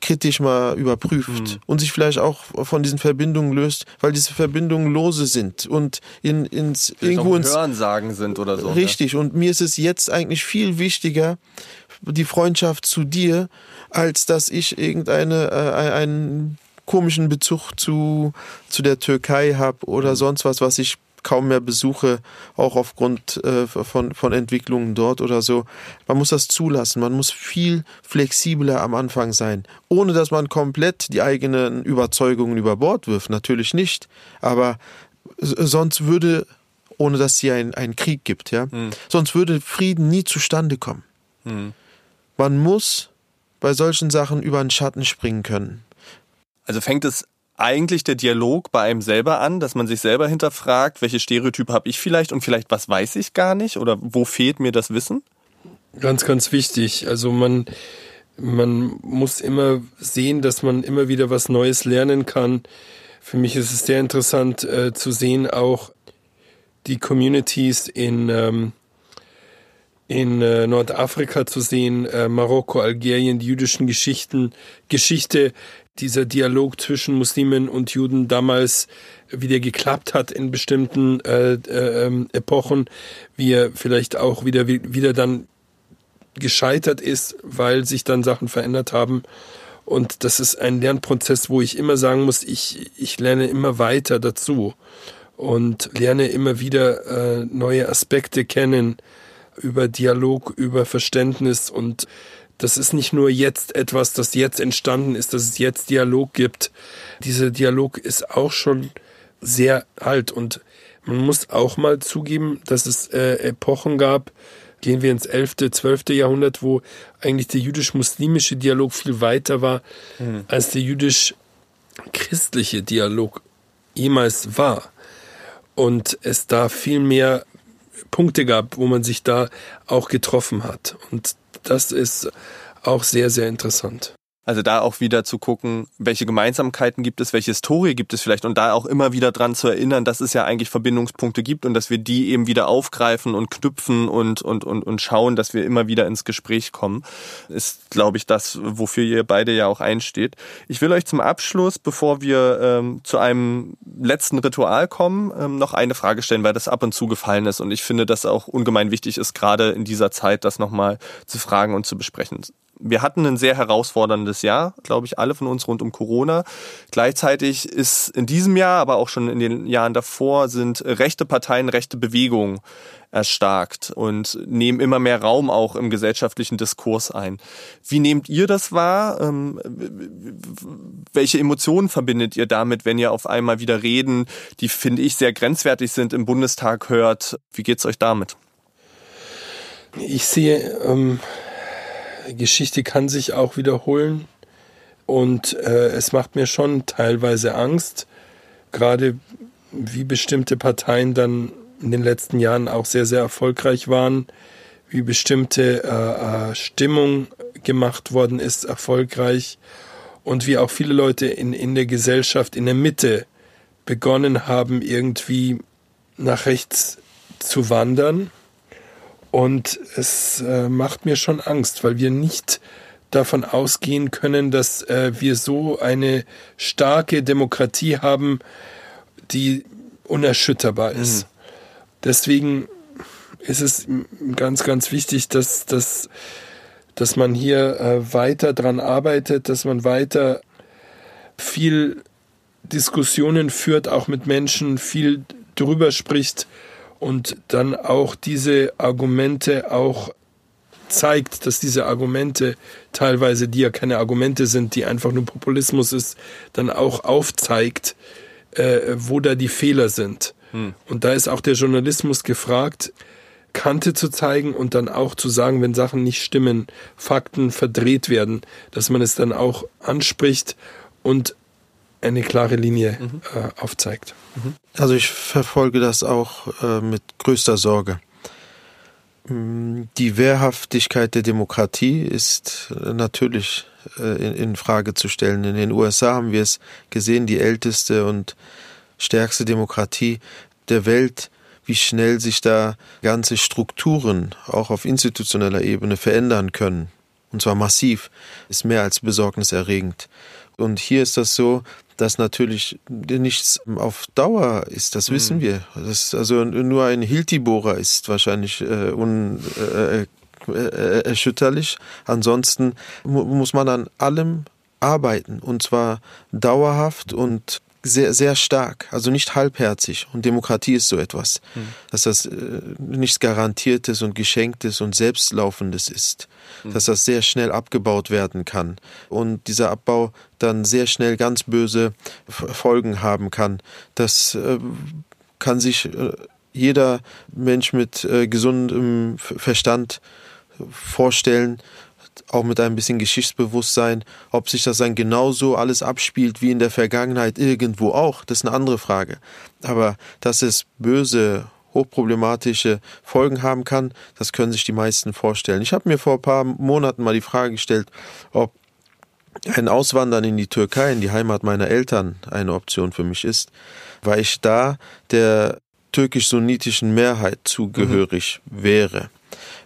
kritisch mal überprüft mhm. und sich vielleicht auch von diesen Verbindungen löst, weil diese Verbindungen lose sind und in, ins vielleicht irgendwo ins Hörensagen sind oder so. Richtig. Ja. Und mir ist es jetzt eigentlich viel wichtiger, die Freundschaft zu dir, als dass ich irgendeine äh, einen komischen Bezug zu zu der Türkei habe oder mhm. sonst was, was ich kaum mehr Besuche, auch aufgrund äh, von, von Entwicklungen dort oder so. Man muss das zulassen. Man muss viel flexibler am Anfang sein, ohne dass man komplett die eigenen Überzeugungen über Bord wirft. Natürlich nicht. Aber sonst würde, ohne dass es hier einen Krieg gibt, ja, mhm. sonst würde Frieden nie zustande kommen. Mhm. Man muss bei solchen Sachen über den Schatten springen können. Also fängt es eigentlich der Dialog bei einem selber an, dass man sich selber hinterfragt, welche Stereotype habe ich vielleicht und vielleicht was weiß ich gar nicht oder wo fehlt mir das Wissen? Ganz, ganz wichtig. Also man, man muss immer sehen, dass man immer wieder was Neues lernen kann. Für mich ist es sehr interessant äh, zu sehen, auch die Communities in, ähm, in äh, Nordafrika zu sehen, äh, Marokko, Algerien, die jüdischen Geschichten, Geschichte dieser Dialog zwischen Muslimen und Juden damals wieder geklappt hat in bestimmten äh, äh, ähm, Epochen, wie er vielleicht auch wieder wieder dann gescheitert ist, weil sich dann Sachen verändert haben. Und das ist ein Lernprozess, wo ich immer sagen muss, ich, ich lerne immer weiter dazu und lerne immer wieder äh, neue Aspekte kennen über Dialog, über Verständnis und das ist nicht nur jetzt etwas, das jetzt entstanden ist, dass es jetzt Dialog gibt. Dieser Dialog ist auch schon sehr alt und man muss auch mal zugeben, dass es äh, Epochen gab, gehen wir ins 11., 12. Jahrhundert, wo eigentlich der jüdisch-muslimische Dialog viel weiter war, mhm. als der jüdisch-christliche Dialog jemals war. Und es da viel mehr Punkte gab, wo man sich da auch getroffen hat. Und das ist auch sehr, sehr interessant. Also da auch wieder zu gucken, welche Gemeinsamkeiten gibt es, welche Historie gibt es vielleicht und da auch immer wieder dran zu erinnern, dass es ja eigentlich Verbindungspunkte gibt und dass wir die eben wieder aufgreifen und knüpfen und, und, und, und schauen, dass wir immer wieder ins Gespräch kommen, ist, glaube ich, das, wofür ihr beide ja auch einsteht. Ich will euch zum Abschluss, bevor wir ähm, zu einem letzten Ritual kommen, ähm, noch eine Frage stellen, weil das ab und zu gefallen ist und ich finde, dass auch ungemein wichtig ist, gerade in dieser Zeit, das nochmal zu fragen und zu besprechen wir hatten ein sehr herausforderndes Jahr, glaube ich, alle von uns rund um Corona. Gleichzeitig ist in diesem Jahr, aber auch schon in den Jahren davor, sind rechte Parteien, rechte Bewegungen erstarkt und nehmen immer mehr Raum auch im gesellschaftlichen Diskurs ein. Wie nehmt ihr das wahr? Ähm, welche Emotionen verbindet ihr damit, wenn ihr auf einmal wieder Reden, die finde ich sehr grenzwertig sind, im Bundestag hört? Wie geht's euch damit? Ich sehe ähm, Geschichte kann sich auch wiederholen. Und äh, es macht mir schon teilweise Angst, gerade wie bestimmte Parteien dann in den letzten Jahren auch sehr, sehr erfolgreich waren, wie bestimmte äh, äh, Stimmung gemacht worden ist, erfolgreich. Und wie auch viele Leute in, in der Gesellschaft in der Mitte begonnen haben, irgendwie nach rechts zu wandern und es äh, macht mir schon Angst, weil wir nicht davon ausgehen können, dass äh, wir so eine starke Demokratie haben, die unerschütterbar ist. Mhm. Deswegen ist es ganz, ganz wichtig, dass, dass, dass man hier äh, weiter dran arbeitet, dass man weiter viel Diskussionen führt, auch mit Menschen, viel drüber spricht und dann auch diese Argumente auch zeigt, dass diese Argumente teilweise, die ja keine Argumente sind, die einfach nur Populismus ist, dann auch aufzeigt, äh, wo da die Fehler sind. Hm. Und da ist auch der Journalismus gefragt, Kante zu zeigen und dann auch zu sagen, wenn Sachen nicht stimmen, Fakten verdreht werden, dass man es dann auch anspricht und eine klare Linie mhm. äh, aufzeigt. Mhm. Also ich verfolge das auch äh, mit größter Sorge. Mm, die Wehrhaftigkeit der Demokratie ist äh, natürlich äh, in, in Frage zu stellen. In den USA haben wir es gesehen, die älteste und stärkste Demokratie der Welt wie schnell sich da ganze Strukturen auch auf institutioneller Ebene verändern können. Und zwar massiv, ist mehr als besorgniserregend. Und hier ist das so, dass natürlich nichts auf Dauer ist, das wissen mhm. wir. Das also nur ein Hiltibohrer ist wahrscheinlich äh, un, äh, äh, erschütterlich. Ansonsten mu muss man an allem arbeiten und zwar dauerhaft und sehr, sehr stark, also nicht halbherzig. Und Demokratie ist so etwas, mhm. dass das äh, nichts Garantiertes und Geschenktes und Selbstlaufendes ist, mhm. dass das sehr schnell abgebaut werden kann und dieser Abbau dann sehr schnell ganz böse Folgen haben kann. Das äh, kann sich äh, jeder Mensch mit äh, gesundem Verstand vorstellen, auch mit ein bisschen Geschichtsbewusstsein. Ob sich das dann genauso alles abspielt wie in der Vergangenheit irgendwo auch, das ist eine andere Frage. Aber dass es böse, hochproblematische Folgen haben kann, das können sich die meisten vorstellen. Ich habe mir vor ein paar Monaten mal die Frage gestellt, ob ein Auswandern in die Türkei, in die Heimat meiner Eltern, eine Option für mich ist, weil ich da der türkisch-sunnitischen Mehrheit zugehörig mhm. wäre,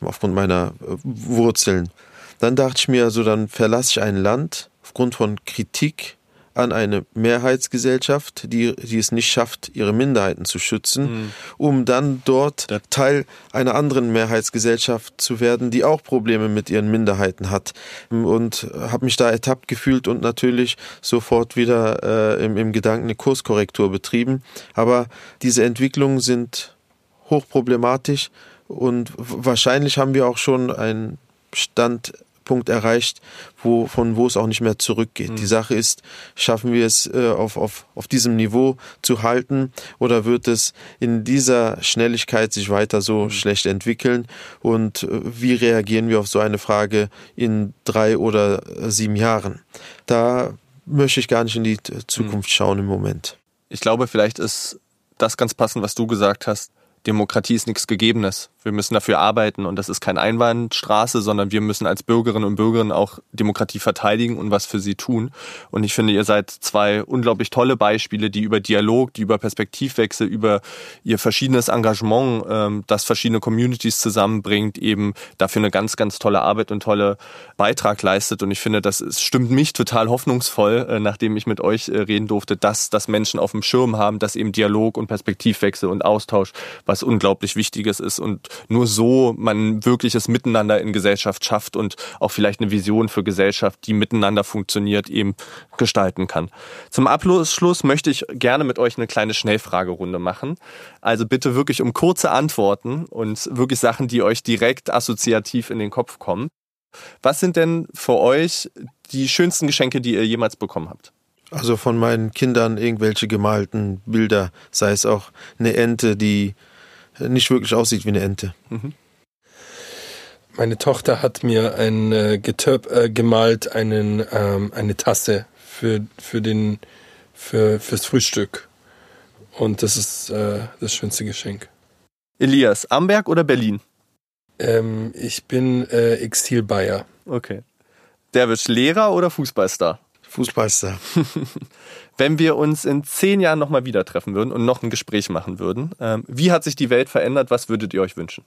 aufgrund meiner Wurzeln. Dann dachte ich mir, also dann verlasse ich ein Land aufgrund von Kritik an eine Mehrheitsgesellschaft, die, die es nicht schafft, ihre Minderheiten zu schützen, mhm. um dann dort Teil einer anderen Mehrheitsgesellschaft zu werden, die auch Probleme mit ihren Minderheiten hat. Und habe mich da ertappt gefühlt und natürlich sofort wieder äh, im, im Gedanken eine Kurskorrektur betrieben. Aber diese Entwicklungen sind hochproblematisch und wahrscheinlich haben wir auch schon einen Stand Punkt erreicht, wo, von wo es auch nicht mehr zurückgeht. Mhm. Die Sache ist, schaffen wir es äh, auf, auf, auf diesem Niveau zu halten oder wird es in dieser Schnelligkeit sich weiter so mhm. schlecht entwickeln? Und äh, wie reagieren wir auf so eine Frage in drei oder sieben Jahren? Da möchte ich gar nicht in die Zukunft mhm. schauen im Moment. Ich glaube, vielleicht ist das ganz passend, was du gesagt hast. Demokratie ist nichts Gegebenes. Wir müssen dafür arbeiten und das ist keine Einbahnstraße, sondern wir müssen als Bürgerinnen und Bürger auch Demokratie verteidigen und was für sie tun. Und ich finde, ihr seid zwei unglaublich tolle Beispiele, die über Dialog, die über Perspektivwechsel, über ihr verschiedenes Engagement, ähm, das verschiedene Communities zusammenbringt, eben dafür eine ganz, ganz tolle Arbeit und tolle Beitrag leistet. Und ich finde, das stimmt mich total hoffnungsvoll, äh, nachdem ich mit euch äh, reden durfte, dass das Menschen auf dem Schirm haben, dass eben Dialog und Perspektivwechsel und Austausch was unglaublich Wichtiges ist und nur so man wirkliches Miteinander in Gesellschaft schafft und auch vielleicht eine Vision für Gesellschaft, die miteinander funktioniert, eben gestalten kann. Zum Abschluss möchte ich gerne mit euch eine kleine Schnellfragerunde machen. Also bitte wirklich um kurze Antworten und wirklich Sachen, die euch direkt assoziativ in den Kopf kommen. Was sind denn für euch die schönsten Geschenke, die ihr jemals bekommen habt? Also von meinen Kindern irgendwelche gemalten Bilder, sei es auch eine Ente, die nicht wirklich aussieht wie eine Ente. Mhm. Meine Tochter hat mir ein äh, Getöp äh, gemalt, einen, ähm, eine Tasse für, für den, für, fürs Frühstück. Und das ist äh, das schönste Geschenk. Elias, Amberg oder Berlin? Ähm, ich bin äh, Exil-Bayer. Okay. Derwisch, Lehrer oder Fußballstar? Fußballstar. Wenn wir uns in zehn Jahren nochmal wieder treffen würden und noch ein Gespräch machen würden, ähm, wie hat sich die Welt verändert? Was würdet ihr euch wünschen?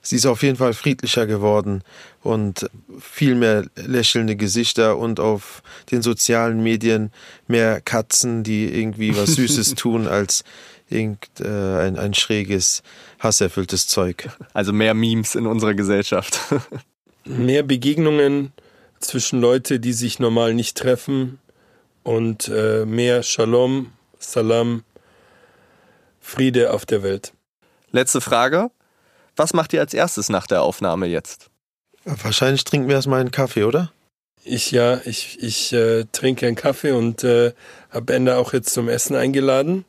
Sie ist auf jeden Fall friedlicher geworden und viel mehr lächelnde Gesichter und auf den sozialen Medien mehr Katzen, die irgendwie was Süßes tun, als irgendein äh, ein schräges, hasserfülltes Zeug. Also mehr Memes in unserer Gesellschaft. mehr Begegnungen zwischen Leute, die sich normal nicht treffen und äh, mehr Shalom, Salam, Friede auf der Welt. Letzte Frage. Was macht ihr als erstes nach der Aufnahme jetzt? Wahrscheinlich trinken wir erstmal einen Kaffee, oder? Ich ja, ich, ich äh, trinke einen Kaffee und äh, habe Ende auch jetzt zum Essen eingeladen.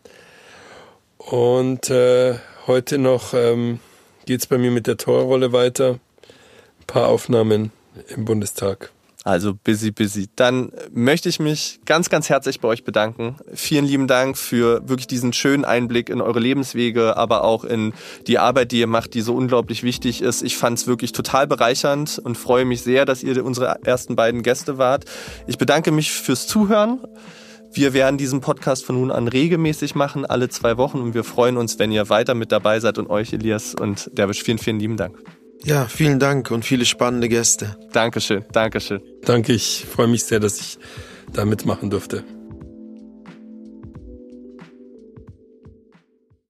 Und äh, heute noch ähm, geht's bei mir mit der Torrolle weiter. Ein paar Aufnahmen im Bundestag. Also busy, busy. Dann möchte ich mich ganz, ganz herzlich bei euch bedanken. Vielen lieben Dank für wirklich diesen schönen Einblick in eure Lebenswege, aber auch in die Arbeit, die ihr macht, die so unglaublich wichtig ist. Ich fand es wirklich total bereichernd und freue mich sehr, dass ihr unsere ersten beiden Gäste wart. Ich bedanke mich fürs Zuhören. Wir werden diesen Podcast von nun an regelmäßig machen, alle zwei Wochen. Und wir freuen uns, wenn ihr weiter mit dabei seid und euch, Elias und Derwisch, vielen, vielen lieben Dank. Ja, vielen Dank und viele spannende Gäste. Dankeschön, Dankeschön. Danke, ich freue mich sehr, dass ich da mitmachen durfte.